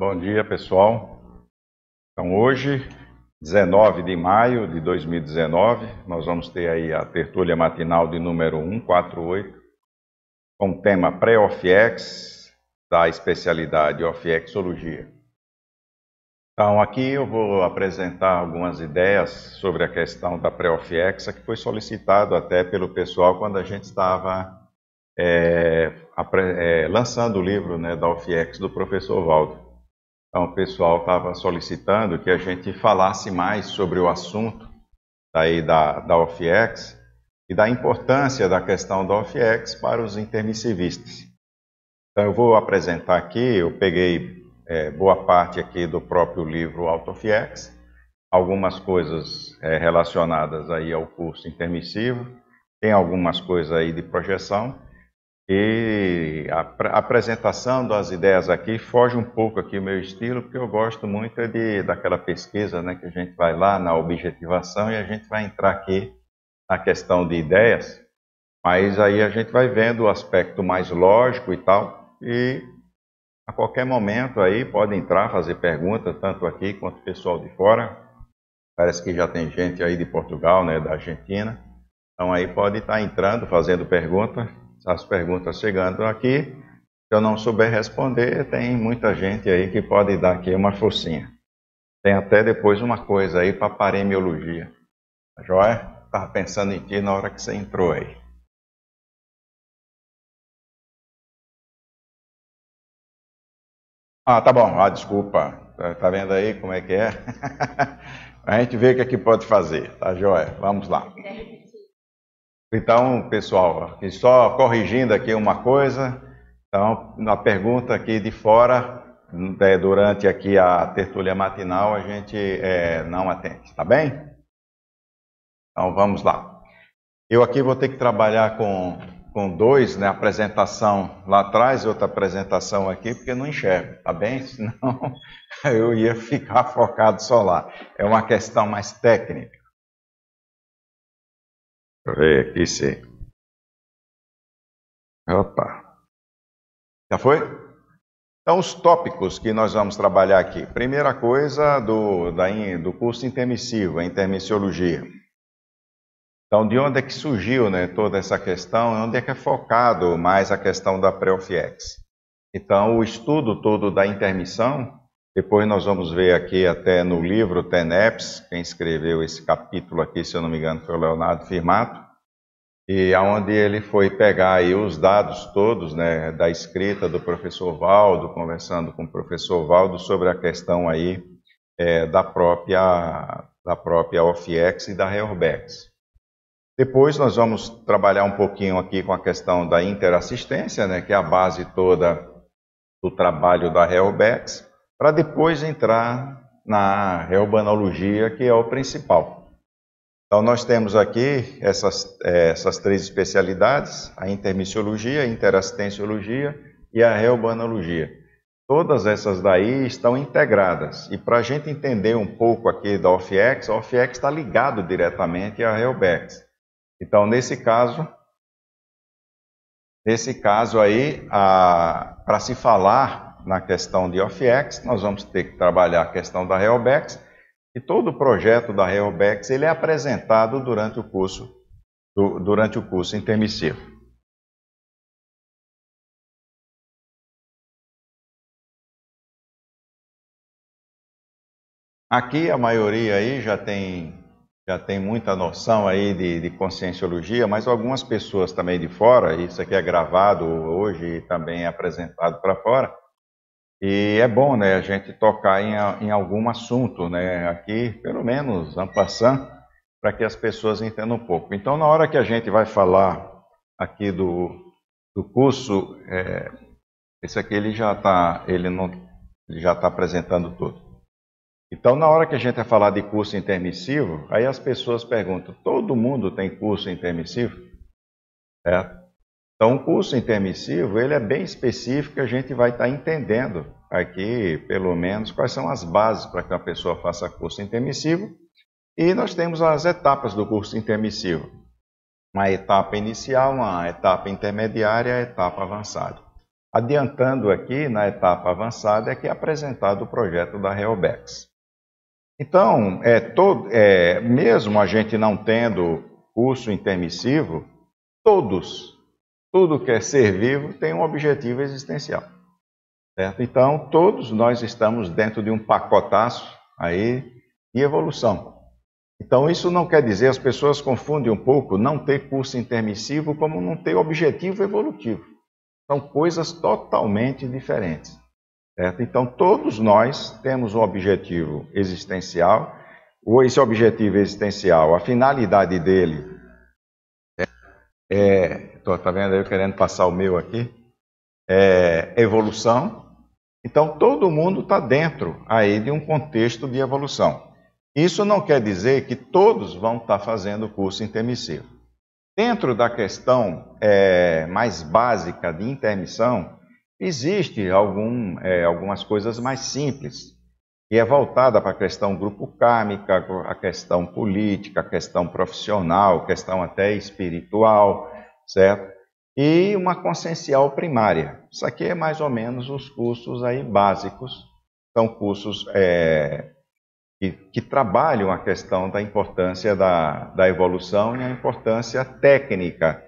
bom dia pessoal. Então hoje, 19 de maio de 2019, nós vamos ter aí a tertúlia matinal de número 148, com o tema pré-OFIEX, da especialidade OFIEXologia. Então aqui eu vou apresentar algumas ideias sobre a questão da pré-OFIEX, que foi solicitado até pelo pessoal quando a gente estava é, é, lançando o livro né, da OFIEX do professor Valdo. Então, o pessoal estava solicitando que a gente falasse mais sobre o assunto daí da, da OFIEX e da importância da questão da OFIEX para os intermissivistas. Então, eu vou apresentar aqui, eu peguei é, boa parte aqui do próprio livro AutoFIEX, algumas coisas é, relacionadas aí ao curso intermissivo, tem algumas coisas aí de projeção, e a, apresentação das ideias aqui foge um pouco aqui o meu estilo, porque eu gosto muito de, daquela pesquisa, né, que a gente vai lá na objetivação e a gente vai entrar aqui na questão de ideias, mas aí a gente vai vendo o aspecto mais lógico e tal, e a qualquer momento aí pode entrar, fazer perguntas, tanto aqui quanto o pessoal de fora. Parece que já tem gente aí de Portugal, né, da Argentina. Então aí pode estar entrando, fazendo perguntas as perguntas chegando aqui. Se eu não souber responder, tem muita gente aí que pode dar aqui uma focinha. Tem até depois uma coisa aí para paremiologia. A Joia? Estava pensando em ti na hora que você entrou aí. Ah, tá bom. Ah, desculpa. Tá, tá vendo aí como é que é? A gente vê o que, é que pode fazer, tá joia? Vamos lá. Então, pessoal, só corrigindo aqui uma coisa, então, na pergunta aqui de fora, é, durante aqui a tertúlia matinal, a gente é, não atende, tá bem? Então, vamos lá. Eu aqui vou ter que trabalhar com, com dois, né, apresentação lá atrás e outra apresentação aqui, porque não enxergo, tá bem? Senão eu ia ficar focado só lá. É uma questão mais técnica. Ver aqui se. Opa. Já foi? Então, os tópicos que nós vamos trabalhar aqui. Primeira coisa do, da, do curso intermissivo, a intermissiologia. Então, de onde é que surgiu né, toda essa questão? Onde é que é focado mais a questão da pré-OFIEX? Então, o estudo todo da intermissão depois nós vamos ver aqui até no livro TENEPS, quem escreveu esse capítulo aqui, se eu não me engano, foi o Leonardo Firmato, e aonde ele foi pegar aí os dados todos, né, da escrita do professor Valdo, conversando com o professor Valdo sobre a questão aí é, da própria da própria OFIEX e da Reorbex. Depois nós vamos trabalhar um pouquinho aqui com a questão da interassistência, né, que é a base toda do trabalho da Reorbex para depois entrar na reurbanologia, que é o principal. Então, nós temos aqui essas, é, essas três especialidades, a intermissiologia, a interassistenciologia e a reurbanologia. Todas essas daí estão integradas. E para a gente entender um pouco aqui da OFIEX, a OFIEX está ligado diretamente à Reobex. Então, nesse caso, nesse caso aí, para se falar na questão de OFX, nós vamos ter que trabalhar a questão da Realbex, e todo o projeto da Realbex ele é apresentado durante o curso, do, durante o curso intermissivo. Aqui a maioria aí já tem já tem muita noção aí de, de conscienciologia, mas algumas pessoas também de fora, isso aqui é gravado hoje e também é apresentado para fora, e é bom, né, a gente tocar em, em algum assunto, né, aqui, pelo menos, en para que as pessoas entendam um pouco. Então, na hora que a gente vai falar aqui do, do curso, é, esse aqui ele já está, ele não, ele já está apresentando tudo. Então, na hora que a gente vai falar de curso intermissivo, aí as pessoas perguntam: todo mundo tem curso intermissivo? É, então, o curso intermissivo, ele é bem específico, a gente vai estar entendendo aqui, pelo menos, quais são as bases para que uma pessoa faça curso intermissivo. E nós temos as etapas do curso intermissivo. Uma etapa inicial, uma etapa intermediária a etapa avançada. Adiantando aqui, na etapa avançada, é que é apresentado o projeto da Reobex. Então, é, todo, é, mesmo a gente não tendo curso intermissivo, todos, tudo que é ser vivo tem um objetivo existencial. Certo? Então, todos nós estamos dentro de um pacotaço aí de evolução. Então, isso não quer dizer, as pessoas confundem um pouco não ter curso intermissivo como não ter objetivo evolutivo. São coisas totalmente diferentes. Certo? Então, todos nós temos um objetivo existencial, ou esse objetivo existencial, a finalidade dele é. Tô, tá vendo eu querendo passar o meu aqui? É evolução. Então, todo mundo está dentro aí de um contexto de evolução. Isso não quer dizer que todos vão estar tá fazendo o curso intermissivo. Dentro da questão é, mais básica de intermissão, existe algum, é, algumas coisas mais simples, e é voltada para a questão grupo kármica, a questão política, a questão profissional, questão até espiritual, certo? E uma consciencial primária. Isso aqui é mais ou menos os cursos aí básicos, são cursos é, que, que, trabalham a questão da importância da, da evolução e a importância técnica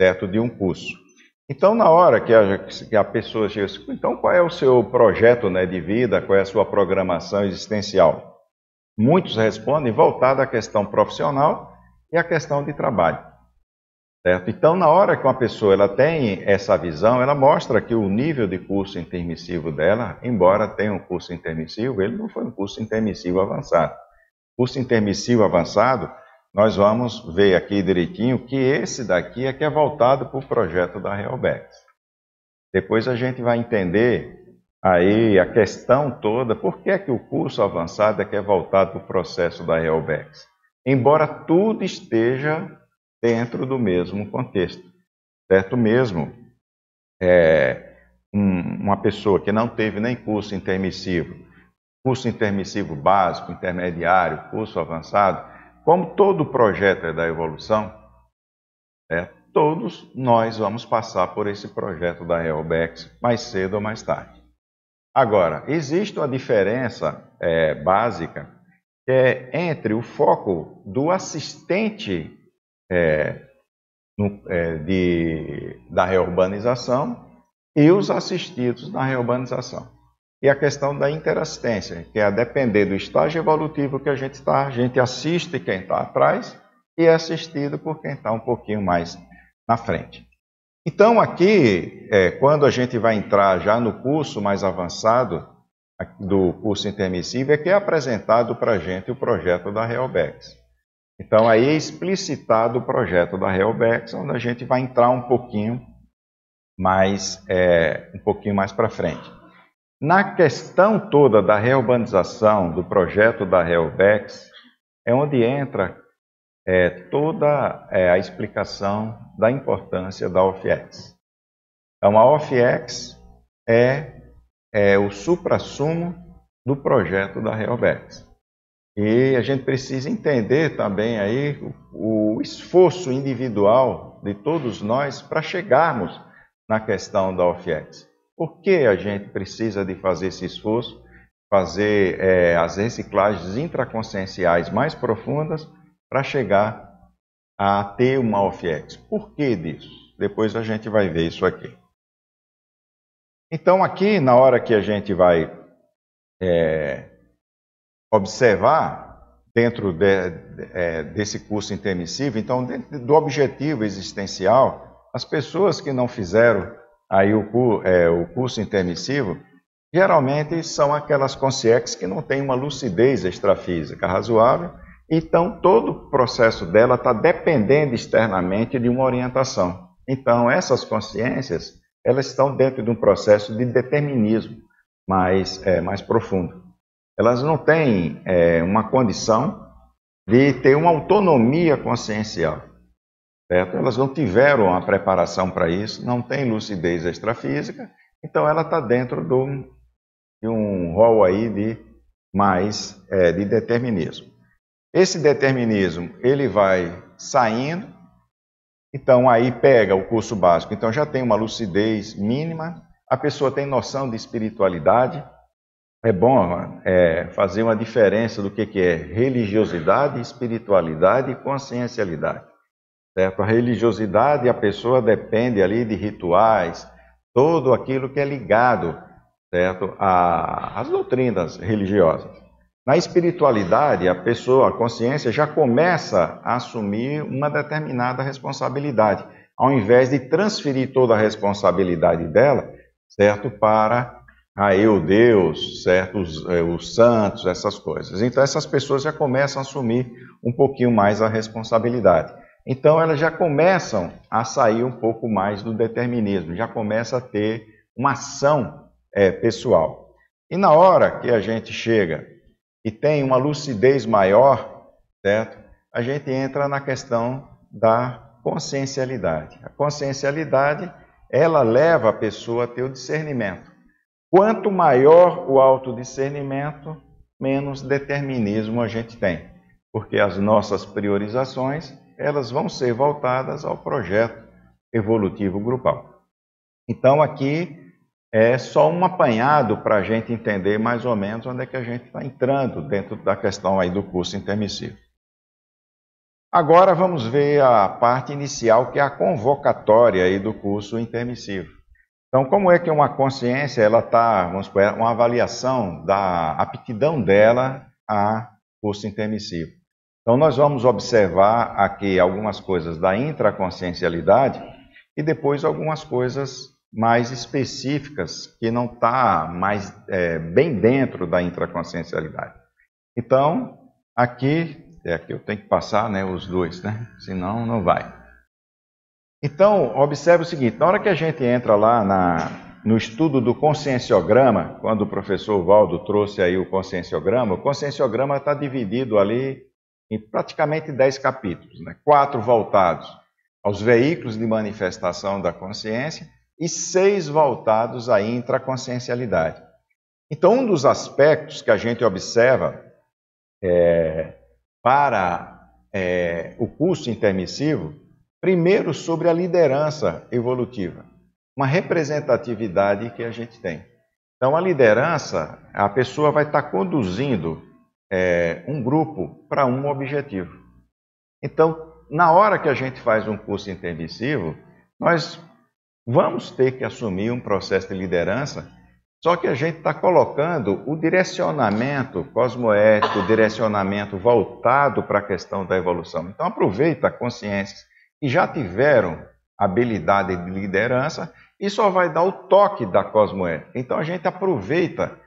certo, de um curso. Então, na hora que a, que a pessoa chega assim, então qual é o seu projeto né, de vida, qual é a sua programação existencial? Muitos respondem voltado à questão profissional e à questão de trabalho. Certo? Então, na hora que uma pessoa ela tem essa visão, ela mostra que o nível de curso intermissivo dela, embora tenha um curso intermissivo, ele não foi um curso intermissivo avançado. Curso intermissivo avançado, nós vamos ver aqui direitinho que esse daqui é que é voltado para o projeto da Realbex. Depois a gente vai entender aí a questão toda, por que é que o curso avançado é que é voltado para o processo da Realbex. Embora tudo esteja dentro do mesmo contexto. Certo mesmo, é, um, uma pessoa que não teve nem curso intermissivo, curso intermissivo básico, intermediário, curso avançado, como todo projeto é da evolução, é, todos nós vamos passar por esse projeto da Helbex mais cedo ou mais tarde. Agora, existe uma diferença é, básica é entre o foco do assistente é, no, é, de, da reurbanização e os assistidos na reurbanização. E a questão da interassistência, que é a depender do estágio evolutivo que a gente está, a gente assiste quem está atrás e é assistido por quem está um pouquinho mais na frente. Então, aqui, é, quando a gente vai entrar já no curso mais avançado do curso intermissivo, é que é apresentado para a gente o projeto da Realbex. Então, aí é explicitado o projeto da Helbex, onde a gente vai entrar um pouquinho mais, é, um pouquinho mais para frente. Na questão toda da reurbanização do projeto da Helbex, é onde entra é, toda é, a explicação da importância da OFIEX. Então, a OFIEX é, é o supra-sumo do projeto da Helbex. E a gente precisa entender também aí o, o esforço individual de todos nós para chegarmos na questão da OFIEX. Por que a gente precisa de fazer esse esforço, fazer é, as reciclagens intraconscienciais mais profundas para chegar a ter uma OFIEX? Por que disso? Depois a gente vai ver isso aqui. Então, aqui, na hora que a gente vai é, observar dentro de, de, é, desse curso intermissivo, então, dentro do objetivo existencial, as pessoas que não fizeram aí o, é, o curso intermissivo, geralmente são aquelas consciências que não têm uma lucidez extrafísica razoável, então todo o processo dela está dependendo externamente de uma orientação. Então, essas consciências, elas estão dentro de um processo de determinismo mais, é, mais profundo elas não têm é, uma condição de ter uma autonomia consciencial. Certo? Elas não tiveram a preparação para isso, não têm lucidez extrafísica, então ela está dentro do, de um rol aí de mais é, de determinismo. Esse determinismo ele vai saindo, então aí pega o curso básico, então já tem uma lucidez mínima, a pessoa tem noção de espiritualidade. É bom é, fazer uma diferença do que, que é religiosidade, espiritualidade e consciencialidade. Certo? A religiosidade, a pessoa depende ali de rituais, todo aquilo que é ligado certo? às doutrinas religiosas. Na espiritualidade, a pessoa, a consciência, já começa a assumir uma determinada responsabilidade, ao invés de transferir toda a responsabilidade dela, certo, para a eu Deus, certo, os, é, os santos, essas coisas. Então essas pessoas já começam a assumir um pouquinho mais a responsabilidade. Então elas já começam a sair um pouco mais do determinismo, já começa a ter uma ação é, pessoal. E na hora que a gente chega e tem uma lucidez maior, certo? A gente entra na questão da consciencialidade. A consciencialidade, ela leva a pessoa a ter o discernimento. Quanto maior o autodiscernimento, menos determinismo a gente tem, porque as nossas priorizações, elas vão ser voltadas ao projeto evolutivo grupal. Então aqui é só um apanhado para a gente entender mais ou menos onde é que a gente está entrando dentro da questão aí do curso intermissivo. Agora vamos ver a parte inicial, que é a convocatória aí do curso intermissivo. Então, como é que uma consciência ela está, vamos supor, uma avaliação da aptidão dela a curso intermissivo. Então, nós vamos observar aqui algumas coisas da intraconsciencialidade e depois algumas coisas mais específicas que não está mais é, bem dentro da intraconsciencialidade. Então, aqui, é aqui eu tenho que passar né, os dois, né? senão não vai. Então, observe o seguinte: na hora que a gente entra lá na, no estudo do conscienciograma, quando o professor Valdo trouxe aí o conscienciograma, o conscienciograma está dividido ali em praticamente dez capítulos, né? quatro voltados aos veículos de manifestação da consciência e seis voltados à intraconsciencialidade. Então, um dos aspectos que a gente observa é, para é, o curso intermissivo, primeiro sobre a liderança evolutiva, uma representatividade que a gente tem. Então, a liderança, a pessoa vai estar conduzindo é, um grupo para um objetivo. Então, na hora que a gente faz um curso intermissivo, nós vamos ter que assumir um processo de liderança, só que a gente está colocando o direcionamento cosmoético, o direcionamento voltado para a questão da evolução. Então aproveita consciências que já tiveram habilidade de liderança e só vai dar o toque da cosmoética. Então a gente aproveita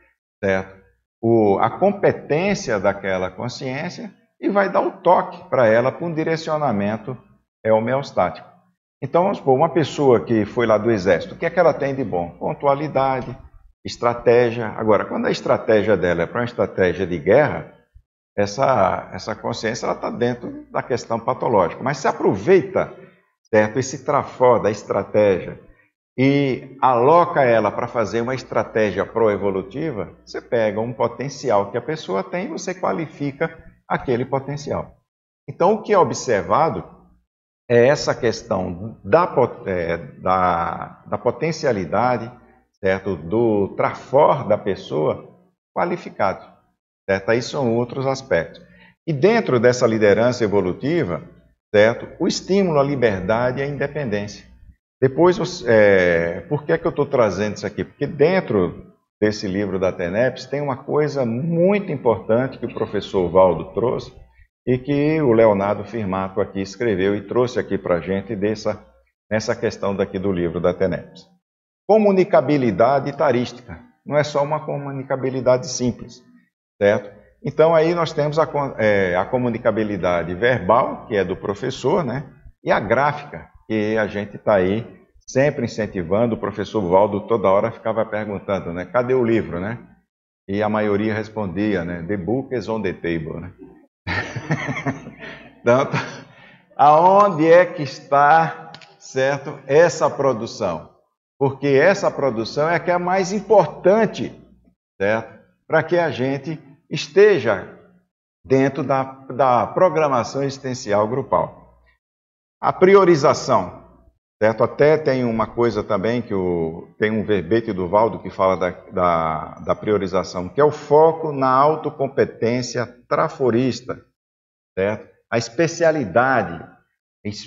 certo? O, a competência daquela consciência e vai dar o toque para ela para um direcionamento homeostático. Então, vamos supor, uma pessoa que foi lá do exército, o que é que ela tem de bom? Pontualidade, estratégia. Agora, quando a estratégia dela é para uma estratégia de guerra, essa, essa consciência está dentro da questão patológica. Mas se aproveita certo, esse trafó da estratégia e aloca ela para fazer uma estratégia proevolutiva, você pega um potencial que a pessoa tem e você qualifica aquele potencial. Então, o que é observado é essa questão da, é, da, da potencialidade, certo? do trafor da pessoa qualificado. Certo? Aí são outros aspectos. E dentro dessa liderança evolutiva, certo? o estímulo à liberdade e à independência. Depois, é, por que, é que eu estou trazendo isso aqui? Porque dentro desse livro da TENEPS tem uma coisa muito importante que o professor Valdo trouxe, e que o Leonardo Firmato aqui escreveu e trouxe aqui para a gente dessa, nessa questão daqui do livro da TENEPS. Comunicabilidade tarística. Não é só uma comunicabilidade simples, certo? Então aí nós temos a, é, a comunicabilidade verbal, que é do professor, né? E a gráfica, que a gente está aí sempre incentivando. O professor Valdo toda hora ficava perguntando, né? Cadê o livro, né? E a maioria respondia, né? The book is on the table, né? então, aonde é que está, certo, essa produção? Porque essa produção é que é a mais importante, certo? Para que a gente esteja dentro da, da programação existencial grupal. A priorização. Certo? Até tem uma coisa também que o, tem um verbete do Valdo que fala da, da, da priorização, que é o foco na autocompetência traforista, certo? A especialidade,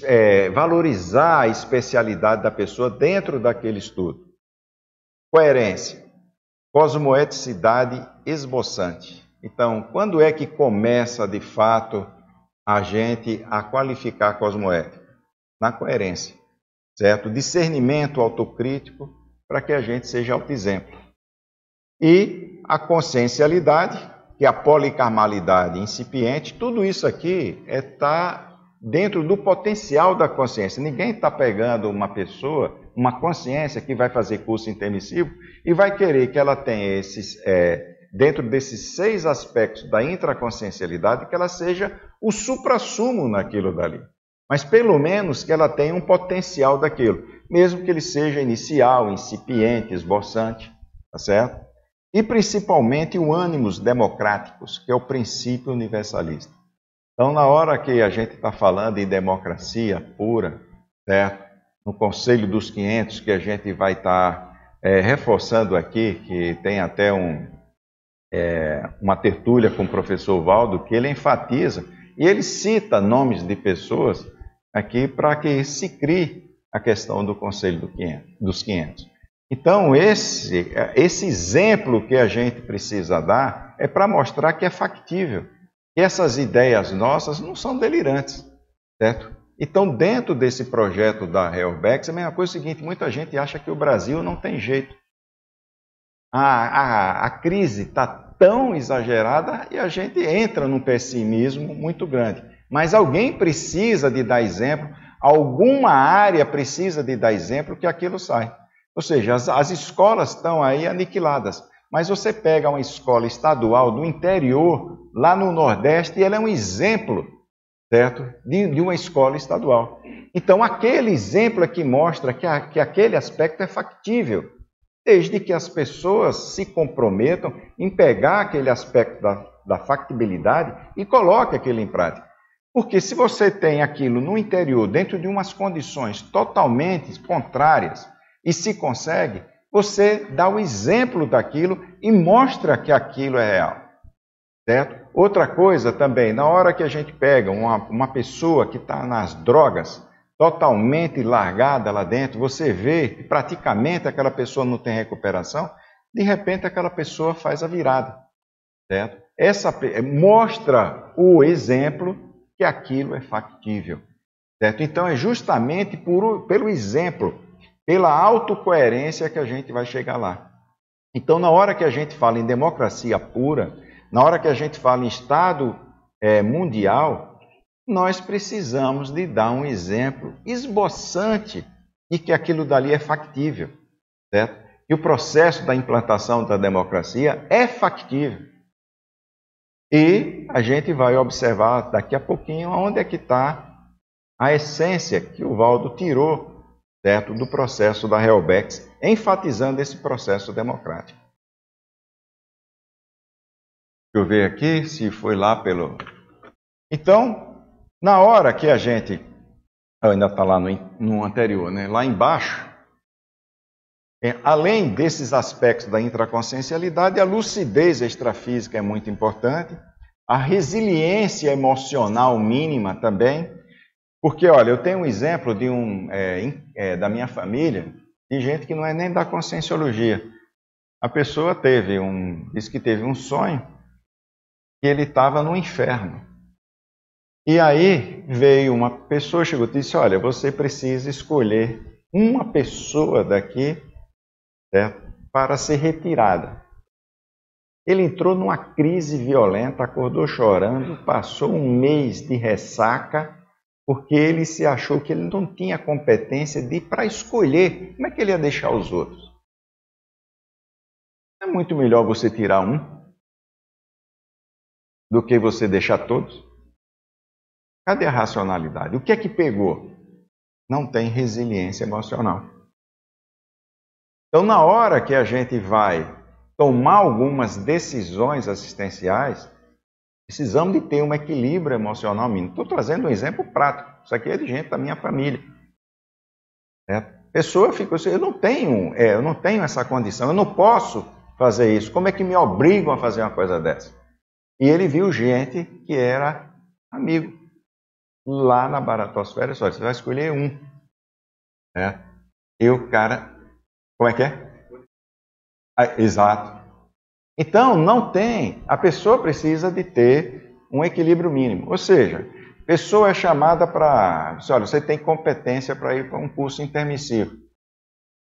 é, valorizar a especialidade da pessoa dentro daquele estudo. Coerência, cosmoeticidade esboçante. Então, quando é que começa de fato a gente a qualificar a cosmoética? Na coerência certo? Discernimento autocrítico para que a gente seja autoexemplo. E a consciencialidade, que é a policarmalidade incipiente, tudo isso aqui está é tá dentro do potencial da consciência. Ninguém está pegando uma pessoa, uma consciência que vai fazer curso intermissivo e vai querer que ela tenha esses, é, dentro desses seis aspectos da intraconsciencialidade, que ela seja o suprassumo naquilo dali mas pelo menos que ela tenha um potencial daquilo, mesmo que ele seja inicial, incipiente, esboçante, tá certo? E principalmente o ânimos democráticos, que é o princípio universalista. Então, na hora que a gente está falando em democracia pura, certo? No Conselho dos 500, que a gente vai estar tá, é, reforçando aqui, que tem até um, é, uma tertúlia com o professor Valdo, que ele enfatiza e ele cita nomes de pessoas aqui para que se crie a questão do Conselho do 500, dos 500. Então, esse, esse exemplo que a gente precisa dar é para mostrar que é factível, que essas ideias nossas não são delirantes, certo? Então, dentro desse projeto da Helbex, a mesma coisa é o seguinte: muita gente acha que o Brasil não tem jeito. A, a, a crise está tão exagerada e a gente entra num pessimismo muito grande. Mas alguém precisa de dar exemplo, alguma área precisa de dar exemplo que aquilo sai. Ou seja, as, as escolas estão aí aniquiladas. Mas você pega uma escola estadual do interior, lá no Nordeste, e ela é um exemplo, certo? De, de uma escola estadual. Então, aquele exemplo é que mostra que, a, que aquele aspecto é factível, desde que as pessoas se comprometam em pegar aquele aspecto da, da factibilidade e coloquem aquilo em prática. Porque se você tem aquilo no interior, dentro de umas condições totalmente contrárias, e se consegue, você dá o exemplo daquilo e mostra que aquilo é real. Certo? Outra coisa também, na hora que a gente pega uma, uma pessoa que está nas drogas, totalmente largada lá dentro, você vê que praticamente aquela pessoa não tem recuperação, de repente aquela pessoa faz a virada. Certo? Essa mostra o exemplo que aquilo é factível. Certo? Então é justamente por, pelo exemplo, pela autocoerência que a gente vai chegar lá. Então, na hora que a gente fala em democracia pura, na hora que a gente fala em Estado é, mundial, nós precisamos de dar um exemplo esboçante de que aquilo dali é factível, certo? E o processo da implantação da democracia é factível. E a gente vai observar daqui a pouquinho onde é que está a essência que o Valdo tirou certo, do processo da Helbex, enfatizando esse processo democrático. Deixa eu ver aqui se foi lá pelo. Então, na hora que a gente. Ainda está lá no, no, anterior, né? lá embaixo. É, além desses aspectos da intraconsciencialidade, a lucidez extrafísica é muito importante, a resiliência emocional mínima também, porque, olha, eu tenho um exemplo de um, é, é, da minha família, de gente que não é nem da conscienciologia. A pessoa teve um, disse que teve um sonho que ele estava no inferno. E aí veio uma pessoa, chegou e disse: Olha, você precisa escolher uma pessoa daqui certo? para ser retirada. Ele entrou numa crise violenta, acordou chorando, passou um mês de ressaca, porque ele se achou que ele não tinha competência de para escolher como é que ele ia deixar os outros. É muito melhor você tirar um do que você deixar todos. Cadê a racionalidade? O que é que pegou? Não tem resiliência emocional. Então, na hora que a gente vai tomar algumas decisões assistenciais, precisamos de ter um equilíbrio emocional mínimo. Estou trazendo um exemplo prático. Isso aqui é de gente da minha família. É, a pessoa fica assim, eu não tenho, é, eu não tenho essa condição, eu não posso fazer isso. Como é que me obrigam a fazer uma coisa dessa? E ele viu gente que era amigo. Lá na baratosfera, só, você vai escolher um. É. E o cara, como é que é? Ah, exato. Então, não tem. A pessoa precisa de ter um equilíbrio mínimo. Ou seja, pessoa é chamada para. Olha, você tem competência para ir para um curso intermissivo.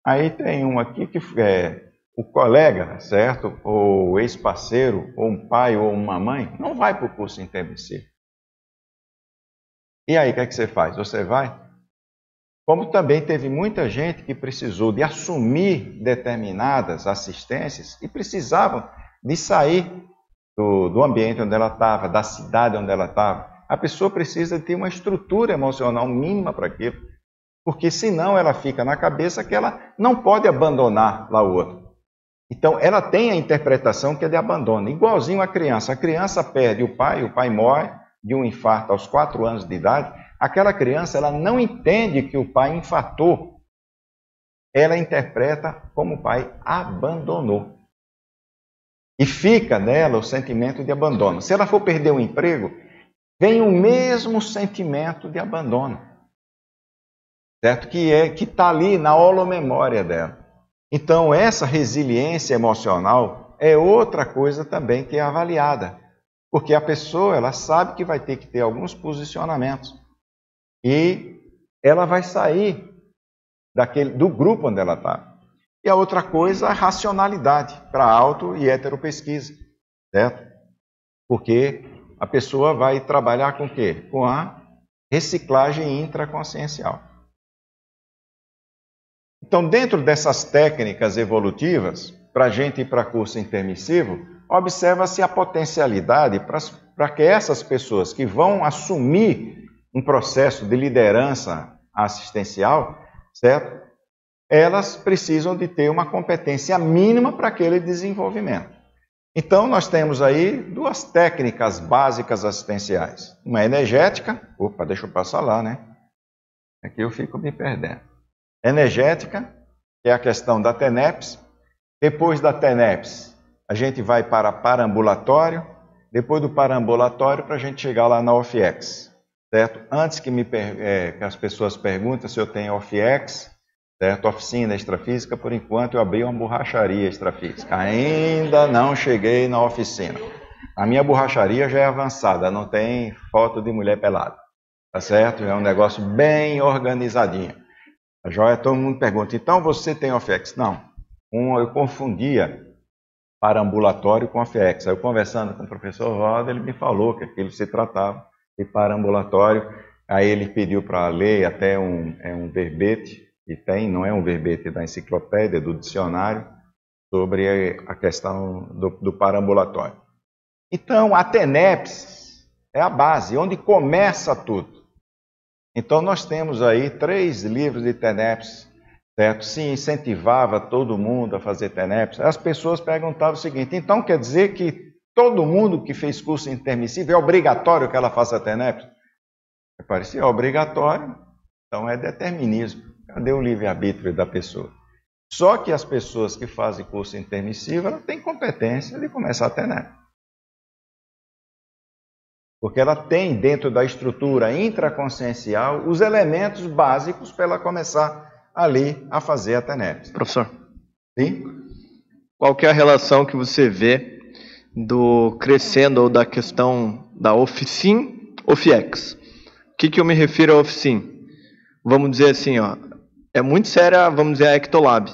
Aí tem um aqui que é o colega, certo? Ou ex-parceiro, ou um pai ou uma mãe, não vai para o curso intermissivo. E aí, o que, é que você faz? Você vai? Como também teve muita gente que precisou de assumir determinadas assistências e precisavam de sair do, do ambiente onde ela estava, da cidade onde ela estava. A pessoa precisa ter uma estrutura emocional mínima para aquilo, porque senão ela fica na cabeça que ela não pode abandonar lá o outro. Então, ela tem a interpretação que é de abandono, igualzinho a criança. A criança perde o pai, o pai morre de um infarto aos quatro anos de idade. Aquela criança, ela não entende que o pai infartou. Ela interpreta como o pai abandonou. E fica nela o sentimento de abandono. Se ela for perder o emprego, vem o mesmo sentimento de abandono. Certo? Que é que está ali na holomemória dela. Então, essa resiliência emocional é outra coisa também que é avaliada. Porque a pessoa, ela sabe que vai ter que ter alguns posicionamentos. E ela vai sair daquele, do grupo onde ela está. E a outra coisa, a racionalidade para auto e heteropesquisa, certo? Porque a pessoa vai trabalhar com o quê? Com a reciclagem intraconsciencial. Então, dentro dessas técnicas evolutivas, para a gente ir para curso intermissivo, observa-se a potencialidade para que essas pessoas que vão assumir um processo de liderança assistencial, certo? Elas precisam de ter uma competência mínima para aquele desenvolvimento. Então, nós temos aí duas técnicas básicas assistenciais. Uma energética, opa, deixa eu passar lá, né? Aqui eu fico me perdendo energética, que é a questão da TENEPS. Depois da TENEPS, a gente vai para parambulatório. Depois do parambulatório, para a gente chegar lá na OFIEX. Certo? Antes que, me, é, que as pessoas perguntem se eu tenho OFIEX, certo? Oficina extrafísica, por enquanto eu abri uma borracharia extrafísica. Ainda não cheguei na oficina. A minha borracharia já é avançada, não tem foto de mulher pelada. Tá certo? É um negócio bem organizadinho. A joia, todo mundo pergunta, então você tem OFEX? Não. Um, eu confundia para ambulatório com OFEX. Aí eu conversando com o professor Roda, ele me falou que aquilo se tratava de para ambulatório. Aí ele pediu para ler até um, é um verbete, e tem, não é um verbete da enciclopédia, do dicionário, sobre a questão do, do parambulatório. Então, a TENEPS é a base, onde começa tudo. Então nós temos aí três livros de TENEPS, certo? Se incentivava todo mundo a fazer TENEPS. As pessoas perguntavam o seguinte: então quer dizer que todo mundo que fez curso intermissivo é obrigatório que ela faça TENEPS? Parecia obrigatório, então é determinismo. Cadê o livre-arbítrio da pessoa? Só que as pessoas que fazem curso intermissivo, ela têm competência de começar a TENEPS. Porque ela tem dentro da estrutura intraconsciencial os elementos básicos para ela começar ali a fazer a TENEPS. Professor. Sim? Qual que é a relação que você vê do crescendo ou da questão da OFICIM, OFIEX? O que, que eu me refiro a OFICIM? Vamos dizer assim, ó, é muito séria, vamos dizer, a Ectolab.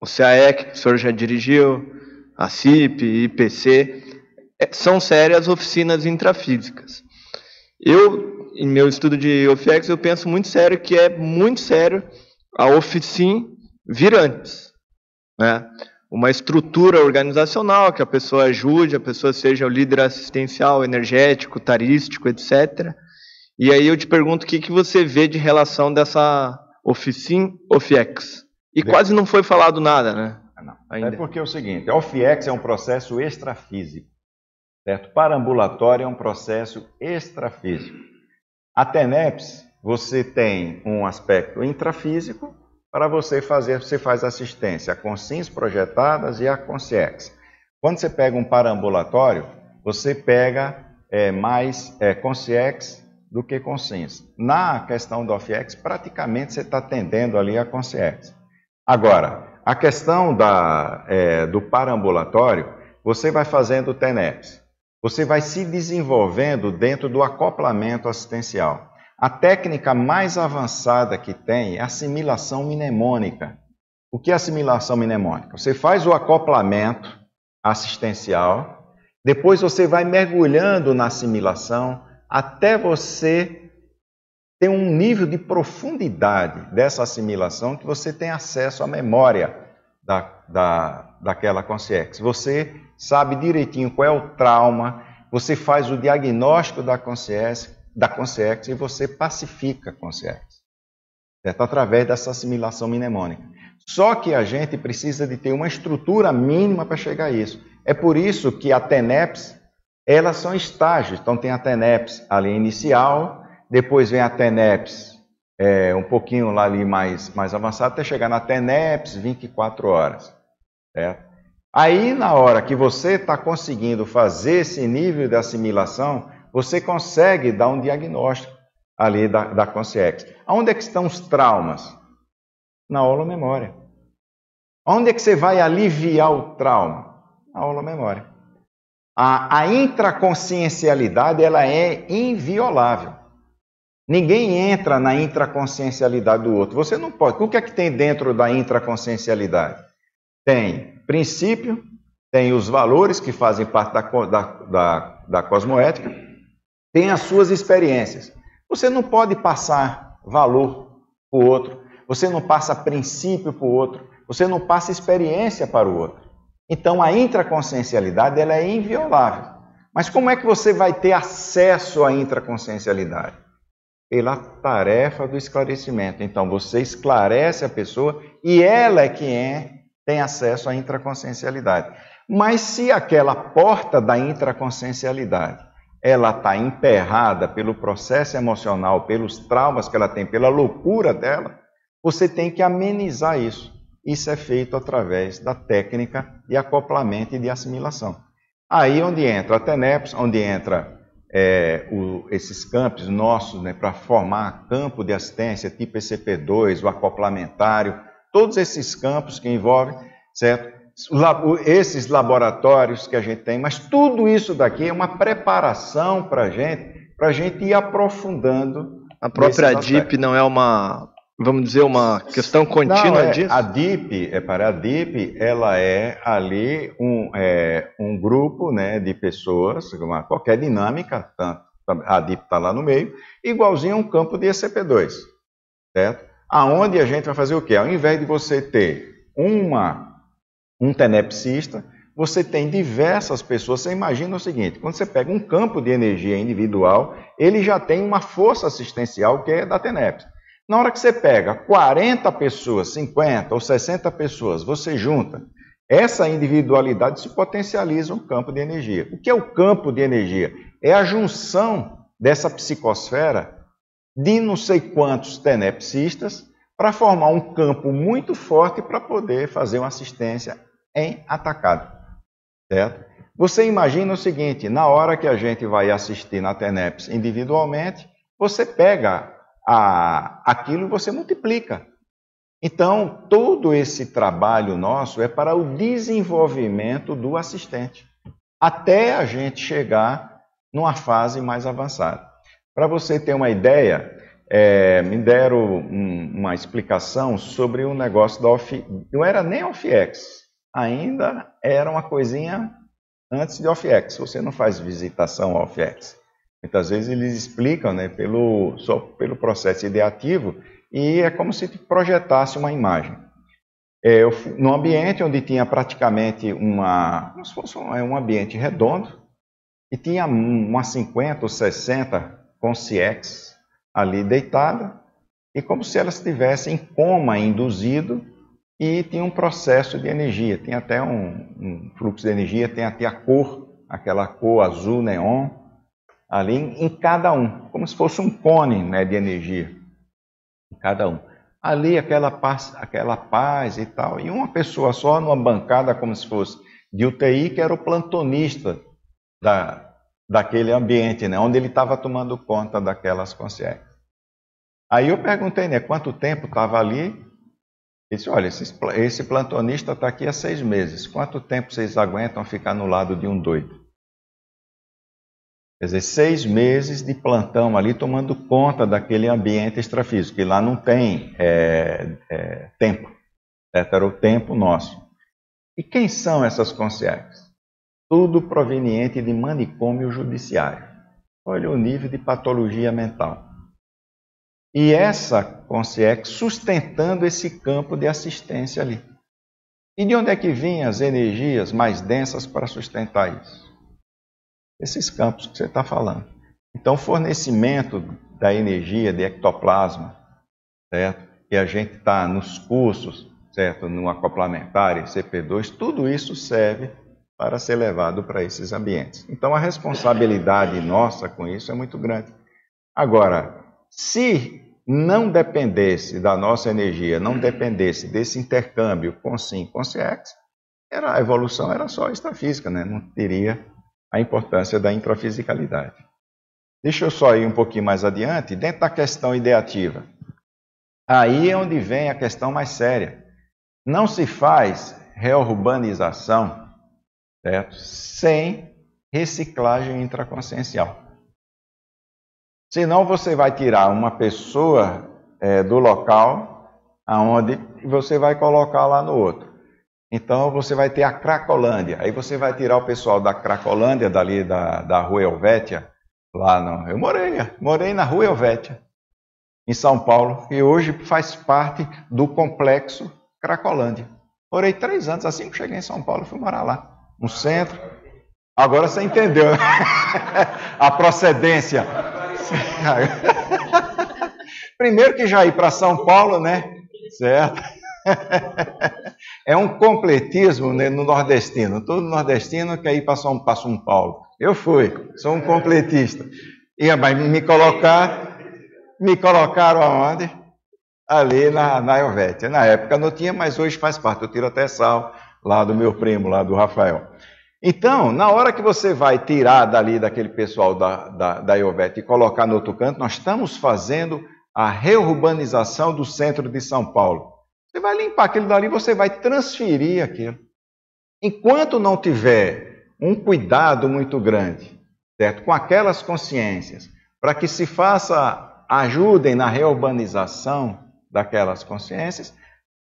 O CAEC, que o senhor já dirigiu, a CIP, IPC, é, são sérias oficinas intrafísicas. Eu, em meu estudo de OFIEX, eu penso muito sério que é muito sério a oficina virantes. Né? Uma estrutura organizacional que a pessoa ajude, a pessoa seja o líder assistencial, energético, tarístico, etc. E aí eu te pergunto o que, que você vê de relação dessa oficina OFIEX. E Bem, quase não foi falado nada, né? Não. Ainda. É porque é o seguinte, a OFIEX é um processo extrafísico. Certo? Parambulatório é um processo extrafísico. A TENEPS você tem um aspecto intrafísico, para você fazer, você faz assistência a consins projetadas e a consciex. Quando você pega um parambulatório, você pega é, mais é, consciex do que consins. Na questão do OFIEX, praticamente você está atendendo ali a consciex. Agora, a questão da, é, do parambulatório, você vai fazendo o TENEPS. Você vai se desenvolvendo dentro do acoplamento assistencial. A técnica mais avançada que tem é a assimilação mnemônica. O que é assimilação mnemônica? Você faz o acoplamento assistencial, depois você vai mergulhando na assimilação até você ter um nível de profundidade dessa assimilação que você tem acesso à memória da, da, daquela consciência. Você sabe direitinho qual é o trauma, você faz o diagnóstico da consciência da consciência e você pacifica a consciência. Certo? Através dessa assimilação mnemônica. Só que a gente precisa de ter uma estrutura mínima para chegar a isso. É por isso que a TENEPS, elas são estágios. Então tem a TENEPS ali inicial, depois vem a TENEPS é, um pouquinho lá ali mais, mais avançada, até chegar na TENEPS 24 horas. Certo? Aí na hora que você está conseguindo fazer esse nível de assimilação, você consegue dar um diagnóstico ali da, da consciência. Onde é que estão os traumas? Na aula memória. Onde é que você vai aliviar o trauma? Na aula memória. A, a intraconsciencialidade ela é inviolável. Ninguém entra na intraconsciencialidade do outro. Você não pode. O que é que tem dentro da intraconsciencialidade? Tem princípio, tem os valores que fazem parte da, da, da, da cosmoética, tem as suas experiências. Você não pode passar valor para o outro, você não passa princípio para o outro, você não passa experiência para o outro. Então a intraconsciencialidade ela é inviolável. Mas como é que você vai ter acesso à intraconsciencialidade? Pela tarefa do esclarecimento. Então você esclarece a pessoa e ela é quem é, tem acesso à intraconsciencialidade. Mas se aquela porta da intraconsciencialidade ela está emperrada pelo processo emocional, pelos traumas que ela tem, pela loucura dela, você tem que amenizar isso. Isso é feito através da técnica de acoplamento e de assimilação. Aí onde entra a TENEPS, onde entra é, o, esses campos nossos né, para formar campo de assistência tipo ECP2, o acoplamentário, todos esses campos que envolvem, certo? esses laboratórios que a gente tem, mas tudo isso daqui é uma preparação para a gente, para a gente ir aprofundando. A própria DIP não é uma, vamos dizer, uma questão contínua não, é, disso? A DIP, é, para a DIP, ela é ali um, é, um grupo né, de pessoas, uma, qualquer dinâmica, tanto, a DIP está lá no meio, igualzinho a um campo de ECP2, certo? Aonde a gente vai fazer o quê? Ao invés de você ter uma um tenepsista, você tem diversas pessoas. Você imagina o seguinte: quando você pega um campo de energia individual, ele já tem uma força assistencial que é da TENEPS. Na hora que você pega 40 pessoas, 50 ou 60 pessoas, você junta, essa individualidade se potencializa um campo de energia. O que é o campo de energia? É a junção dessa psicosfera de não sei quantos tenepsistas para formar um campo muito forte para poder fazer uma assistência em atacado. Certo? Você imagina o seguinte: na hora que a gente vai assistir na TENEPS individualmente, você pega a, aquilo e você multiplica. Então, todo esse trabalho nosso é para o desenvolvimento do assistente, até a gente chegar numa fase mais avançada. Para você ter uma ideia, é, me deram um, uma explicação sobre o um negócio da OFI. Não era nem OFIEX, ainda era uma coisinha antes de OFX. Você não faz visitação OFX. Muitas vezes eles explicam né, pelo, só pelo processo ideativo e é como se projetasse uma imagem. É, eu, num ambiente onde tinha praticamente uma, como se fosse um, é um ambiente redondo, e tinha umas 50 ou 60 consciex ali deitada, e como se elas estivessem em coma induzido, e tinha um processo de energia, tem até um, um, fluxo de energia, tem até a cor, aquela cor azul neon, ali em cada um, como se fosse um cone né, de energia, em cada um. Ali aquela paz, aquela paz e tal, e uma pessoa só numa bancada como se fosse de UTI, que era o plantonista da, daquele ambiente, né, onde ele estava tomando conta daquelas consciências. Aí eu perguntei, né, quanto tempo estava ali? Ele disse, olha, esse, esse plantonista está aqui há seis meses. Quanto tempo vocês aguentam ficar no lado de um doido? Quer dizer, seis meses de plantão ali tomando conta daquele ambiente extrafísico, que lá não tem é, é, tempo. Era o tempo nosso. E quem são essas consciências? Tudo proveniente de manicômio judiciário. Olha o nível de patologia mental. E essa consciência sustentando esse campo de assistência ali. E de onde é que vinham as energias mais densas para sustentar isso? Esses campos que você está falando. Então, fornecimento da energia de ectoplasma, certo? Que a gente está nos cursos, certo? No acoplamentar, CP2, tudo isso serve para ser levado para esses ambientes. Então, a responsabilidade nossa com isso é muito grande. Agora, se não dependesse da nossa energia, não dependesse desse intercâmbio com SIM, com CX, era, a evolução era só extrafísica, né? não teria a importância da intrafisicalidade. Deixa eu só ir um pouquinho mais adiante, dentro da questão ideativa. Aí é onde vem a questão mais séria. Não se faz reurbanização certo? sem reciclagem intraconsciencial. Senão você vai tirar uma pessoa é, do local aonde você vai colocar lá no outro. Então você vai ter a Cracolândia. Aí você vai tirar o pessoal da Cracolândia, dali da, da Rua Helvétia, lá no. Eu morei, morei na Rua Helvétia, em São Paulo, que hoje faz parte do complexo Cracolândia. Morei três anos, assim que cheguei em São Paulo, fui morar lá, no centro. Agora você entendeu né? a procedência. Primeiro que já ir para São Paulo, né? Certo? é um completismo né, no nordestino. Todo nordestino quer ir para São, São Paulo. Eu fui, sou um completista. E me colocar, me colocaram aonde? Ali na, na Helvétia. Na época não tinha, mas hoje faz parte. Eu tiro até sal lá do meu primo, lá do Rafael. Então, na hora que você vai tirar dali daquele pessoal da, da, da Helvétia e colocar no outro canto, nós estamos fazendo a reurbanização do centro de São Paulo. Você vai limpar aquilo dali, você vai transferir aquilo. Enquanto não tiver um cuidado muito grande, certo? Com aquelas consciências, para que se faça, ajudem na reurbanização daquelas consciências,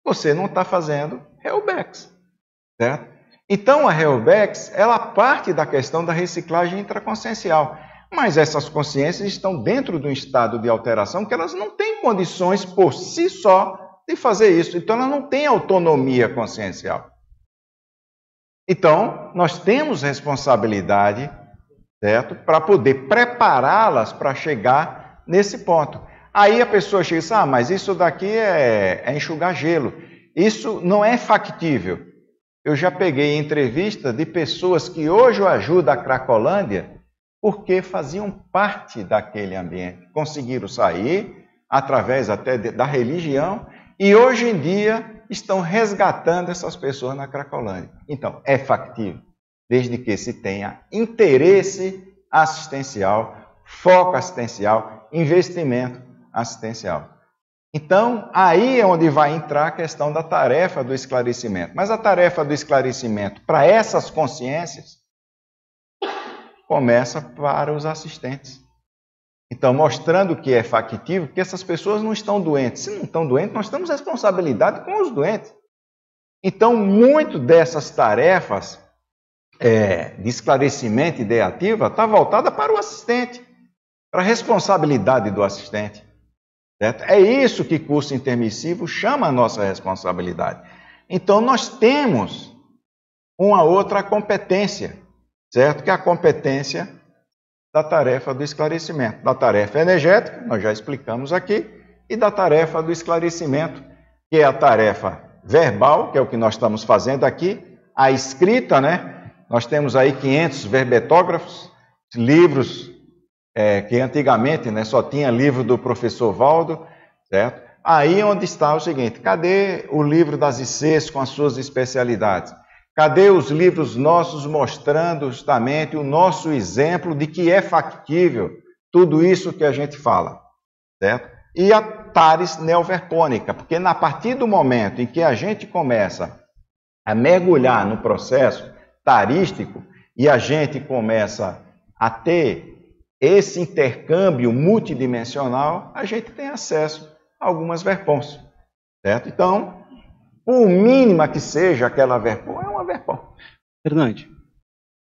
você não está fazendo Helbex, certo? Então a Helbex, ela parte da questão da reciclagem intraconsciencial. Mas essas consciências estão dentro de um estado de alteração que elas não têm condições por si só de fazer isso. Então, ela não tem autonomia consciencial. Então, nós temos responsabilidade, certo? Para poder prepará-las para chegar nesse ponto. Aí a pessoa chega e diz: ah, mas isso daqui é, é enxugar gelo. Isso não é factível. Eu já peguei entrevista de pessoas que hoje ajudam a Cracolândia porque faziam parte daquele ambiente, conseguiram sair através até da religião e hoje em dia estão resgatando essas pessoas na Cracolândia. Então, é factível, desde que se tenha interesse assistencial, foco assistencial, investimento assistencial. Então, aí é onde vai entrar a questão da tarefa do esclarecimento. Mas a tarefa do esclarecimento para essas consciências começa para os assistentes. Então, mostrando que é factível, que essas pessoas não estão doentes. Se não estão doentes, nós temos responsabilidade com os doentes. Então, muito dessas tarefas é, de esclarecimento ideativa está voltada para o assistente, para a responsabilidade do assistente. Certo? É isso que curso intermissivo chama a nossa responsabilidade. Então, nós temos uma outra competência, certo? Que é a competência da tarefa do esclarecimento, da tarefa energética, nós já explicamos aqui, e da tarefa do esclarecimento, que é a tarefa verbal, que é o que nós estamos fazendo aqui, a escrita, né? Nós temos aí 500 verbetógrafos, livros é, que antigamente né, só tinha livro do professor Valdo, certo? Aí onde está o seguinte, cadê o livro das ICs com as suas especialidades? Cadê os livros nossos mostrando justamente o nosso exemplo de que é factível tudo isso que a gente fala, certo? E a Tares neoverpônica, porque a partir do momento em que a gente começa a mergulhar no processo tarístico e a gente começa a ter esse intercâmbio multidimensional, a gente tem acesso a algumas verpons, certo? Então, por mínima que seja aquela verpon, é uma verpon. Fernande.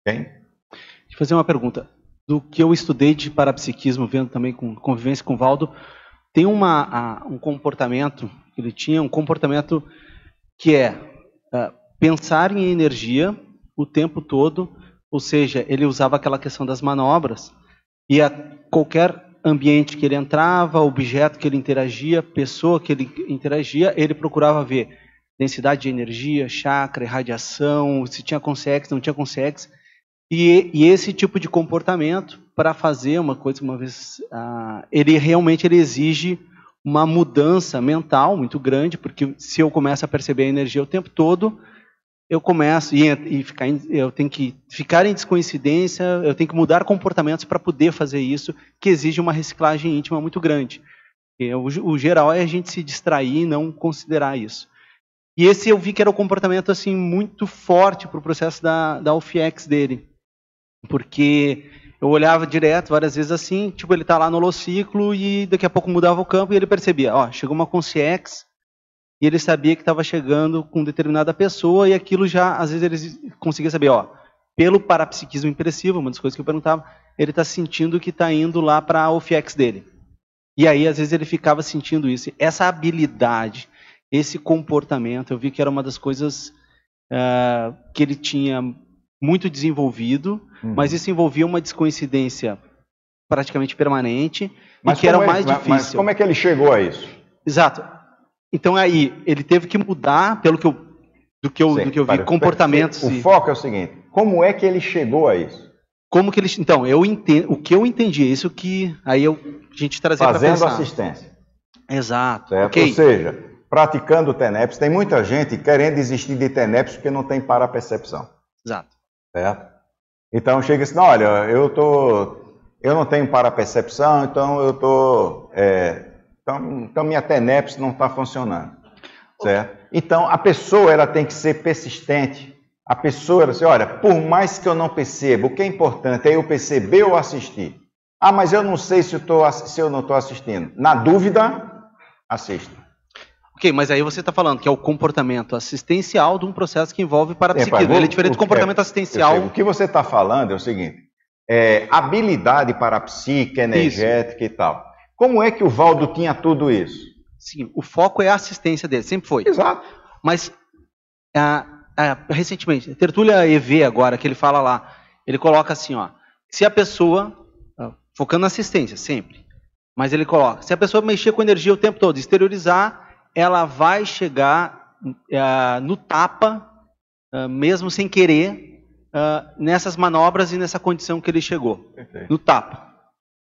Quem? Deixa eu fazer uma pergunta. Do que eu estudei de parapsiquismo, vendo também com convivência com o Valdo, tem uma, um comportamento, ele tinha um comportamento que é uh, pensar em energia o tempo todo, ou seja, ele usava aquela questão das manobras, e a qualquer ambiente que ele entrava, objeto que ele interagia, pessoa que ele interagia, ele procurava ver densidade de energia, chakra, radiação, se tinha consex, não tinha consex, e, e esse tipo de comportamento para fazer uma coisa uma vez, uh, ele realmente ele exige uma mudança mental muito grande, porque se eu começo a perceber a energia o tempo todo, eu começo e, e ficar, eu tenho que ficar em descoincidência, eu tenho que mudar comportamentos para poder fazer isso, que exige uma reciclagem íntima muito grande. O, geral é a gente se distrair e não considerar isso. E esse eu vi que era o comportamento assim muito forte para o processo da, da UFX dele, porque eu olhava direto várias vezes assim, tipo ele está lá no holociclo e daqui a pouco mudava o campo e ele percebia, ó, chegou uma consciex e ele sabia que estava chegando com determinada pessoa e aquilo já, às vezes ele conseguia saber, ó, pelo parapsiquismo impressivo, uma das coisas que eu perguntava, ele está sentindo que está indo lá para a OFX dele. E aí, às vezes, ele ficava sentindo isso. Essa habilidade, esse comportamento, eu vi que era uma das coisas uh, que ele tinha muito desenvolvido, uhum. mas isso envolvia uma descoincidência praticamente permanente mas e que era é, mais difícil. Mas como é que ele chegou a isso? Exato. Então aí ele teve que mudar pelo que eu do que eu, Sim, do que eu vi comportamentos. O e... foco é o seguinte: como é que ele chegou a isso? Como que ele então eu entendo o que eu entendi é isso que aí eu, a gente trazia para. Fazendo assistência. Exato. Certo? Okay. Ou seja, praticando TENEPS, tem muita gente querendo desistir de TENEPS porque não tem para-percepção. Exato. Certo? Então chega assim, olha, eu tô, eu não tenho para-percepção, então eu tô, é, então, então minha TENEPS não está funcionando, certo? Então a pessoa ela tem que ser persistente. A pessoa, ela assim, olha, por mais que eu não perceba, o que é importante é eu perceber ou assistir. Ah, mas eu não sei se eu, tô, se eu não estou assistindo. Na dúvida, assista. Ok, mas aí você está falando que é o comportamento assistencial de um processo que envolve parapsiquismo. É, Ele é diferente do comportamento é, assistencial. O que você está falando é o seguinte: é, habilidade parapsíquica, energética isso. e tal. Como é que o Valdo tinha tudo isso? Sim, o foco é a assistência dele, sempre foi. Exato. Mas a, a, recentemente, Tertúlia EV agora, que ele fala lá, ele coloca assim, ó, se a pessoa, focando na assistência, sempre, mas ele coloca, se a pessoa mexer com energia o tempo todo, exteriorizar ela vai chegar uh, no tapa, uh, mesmo sem querer, uh, nessas manobras e nessa condição que ele chegou. Perfeito. No tapa.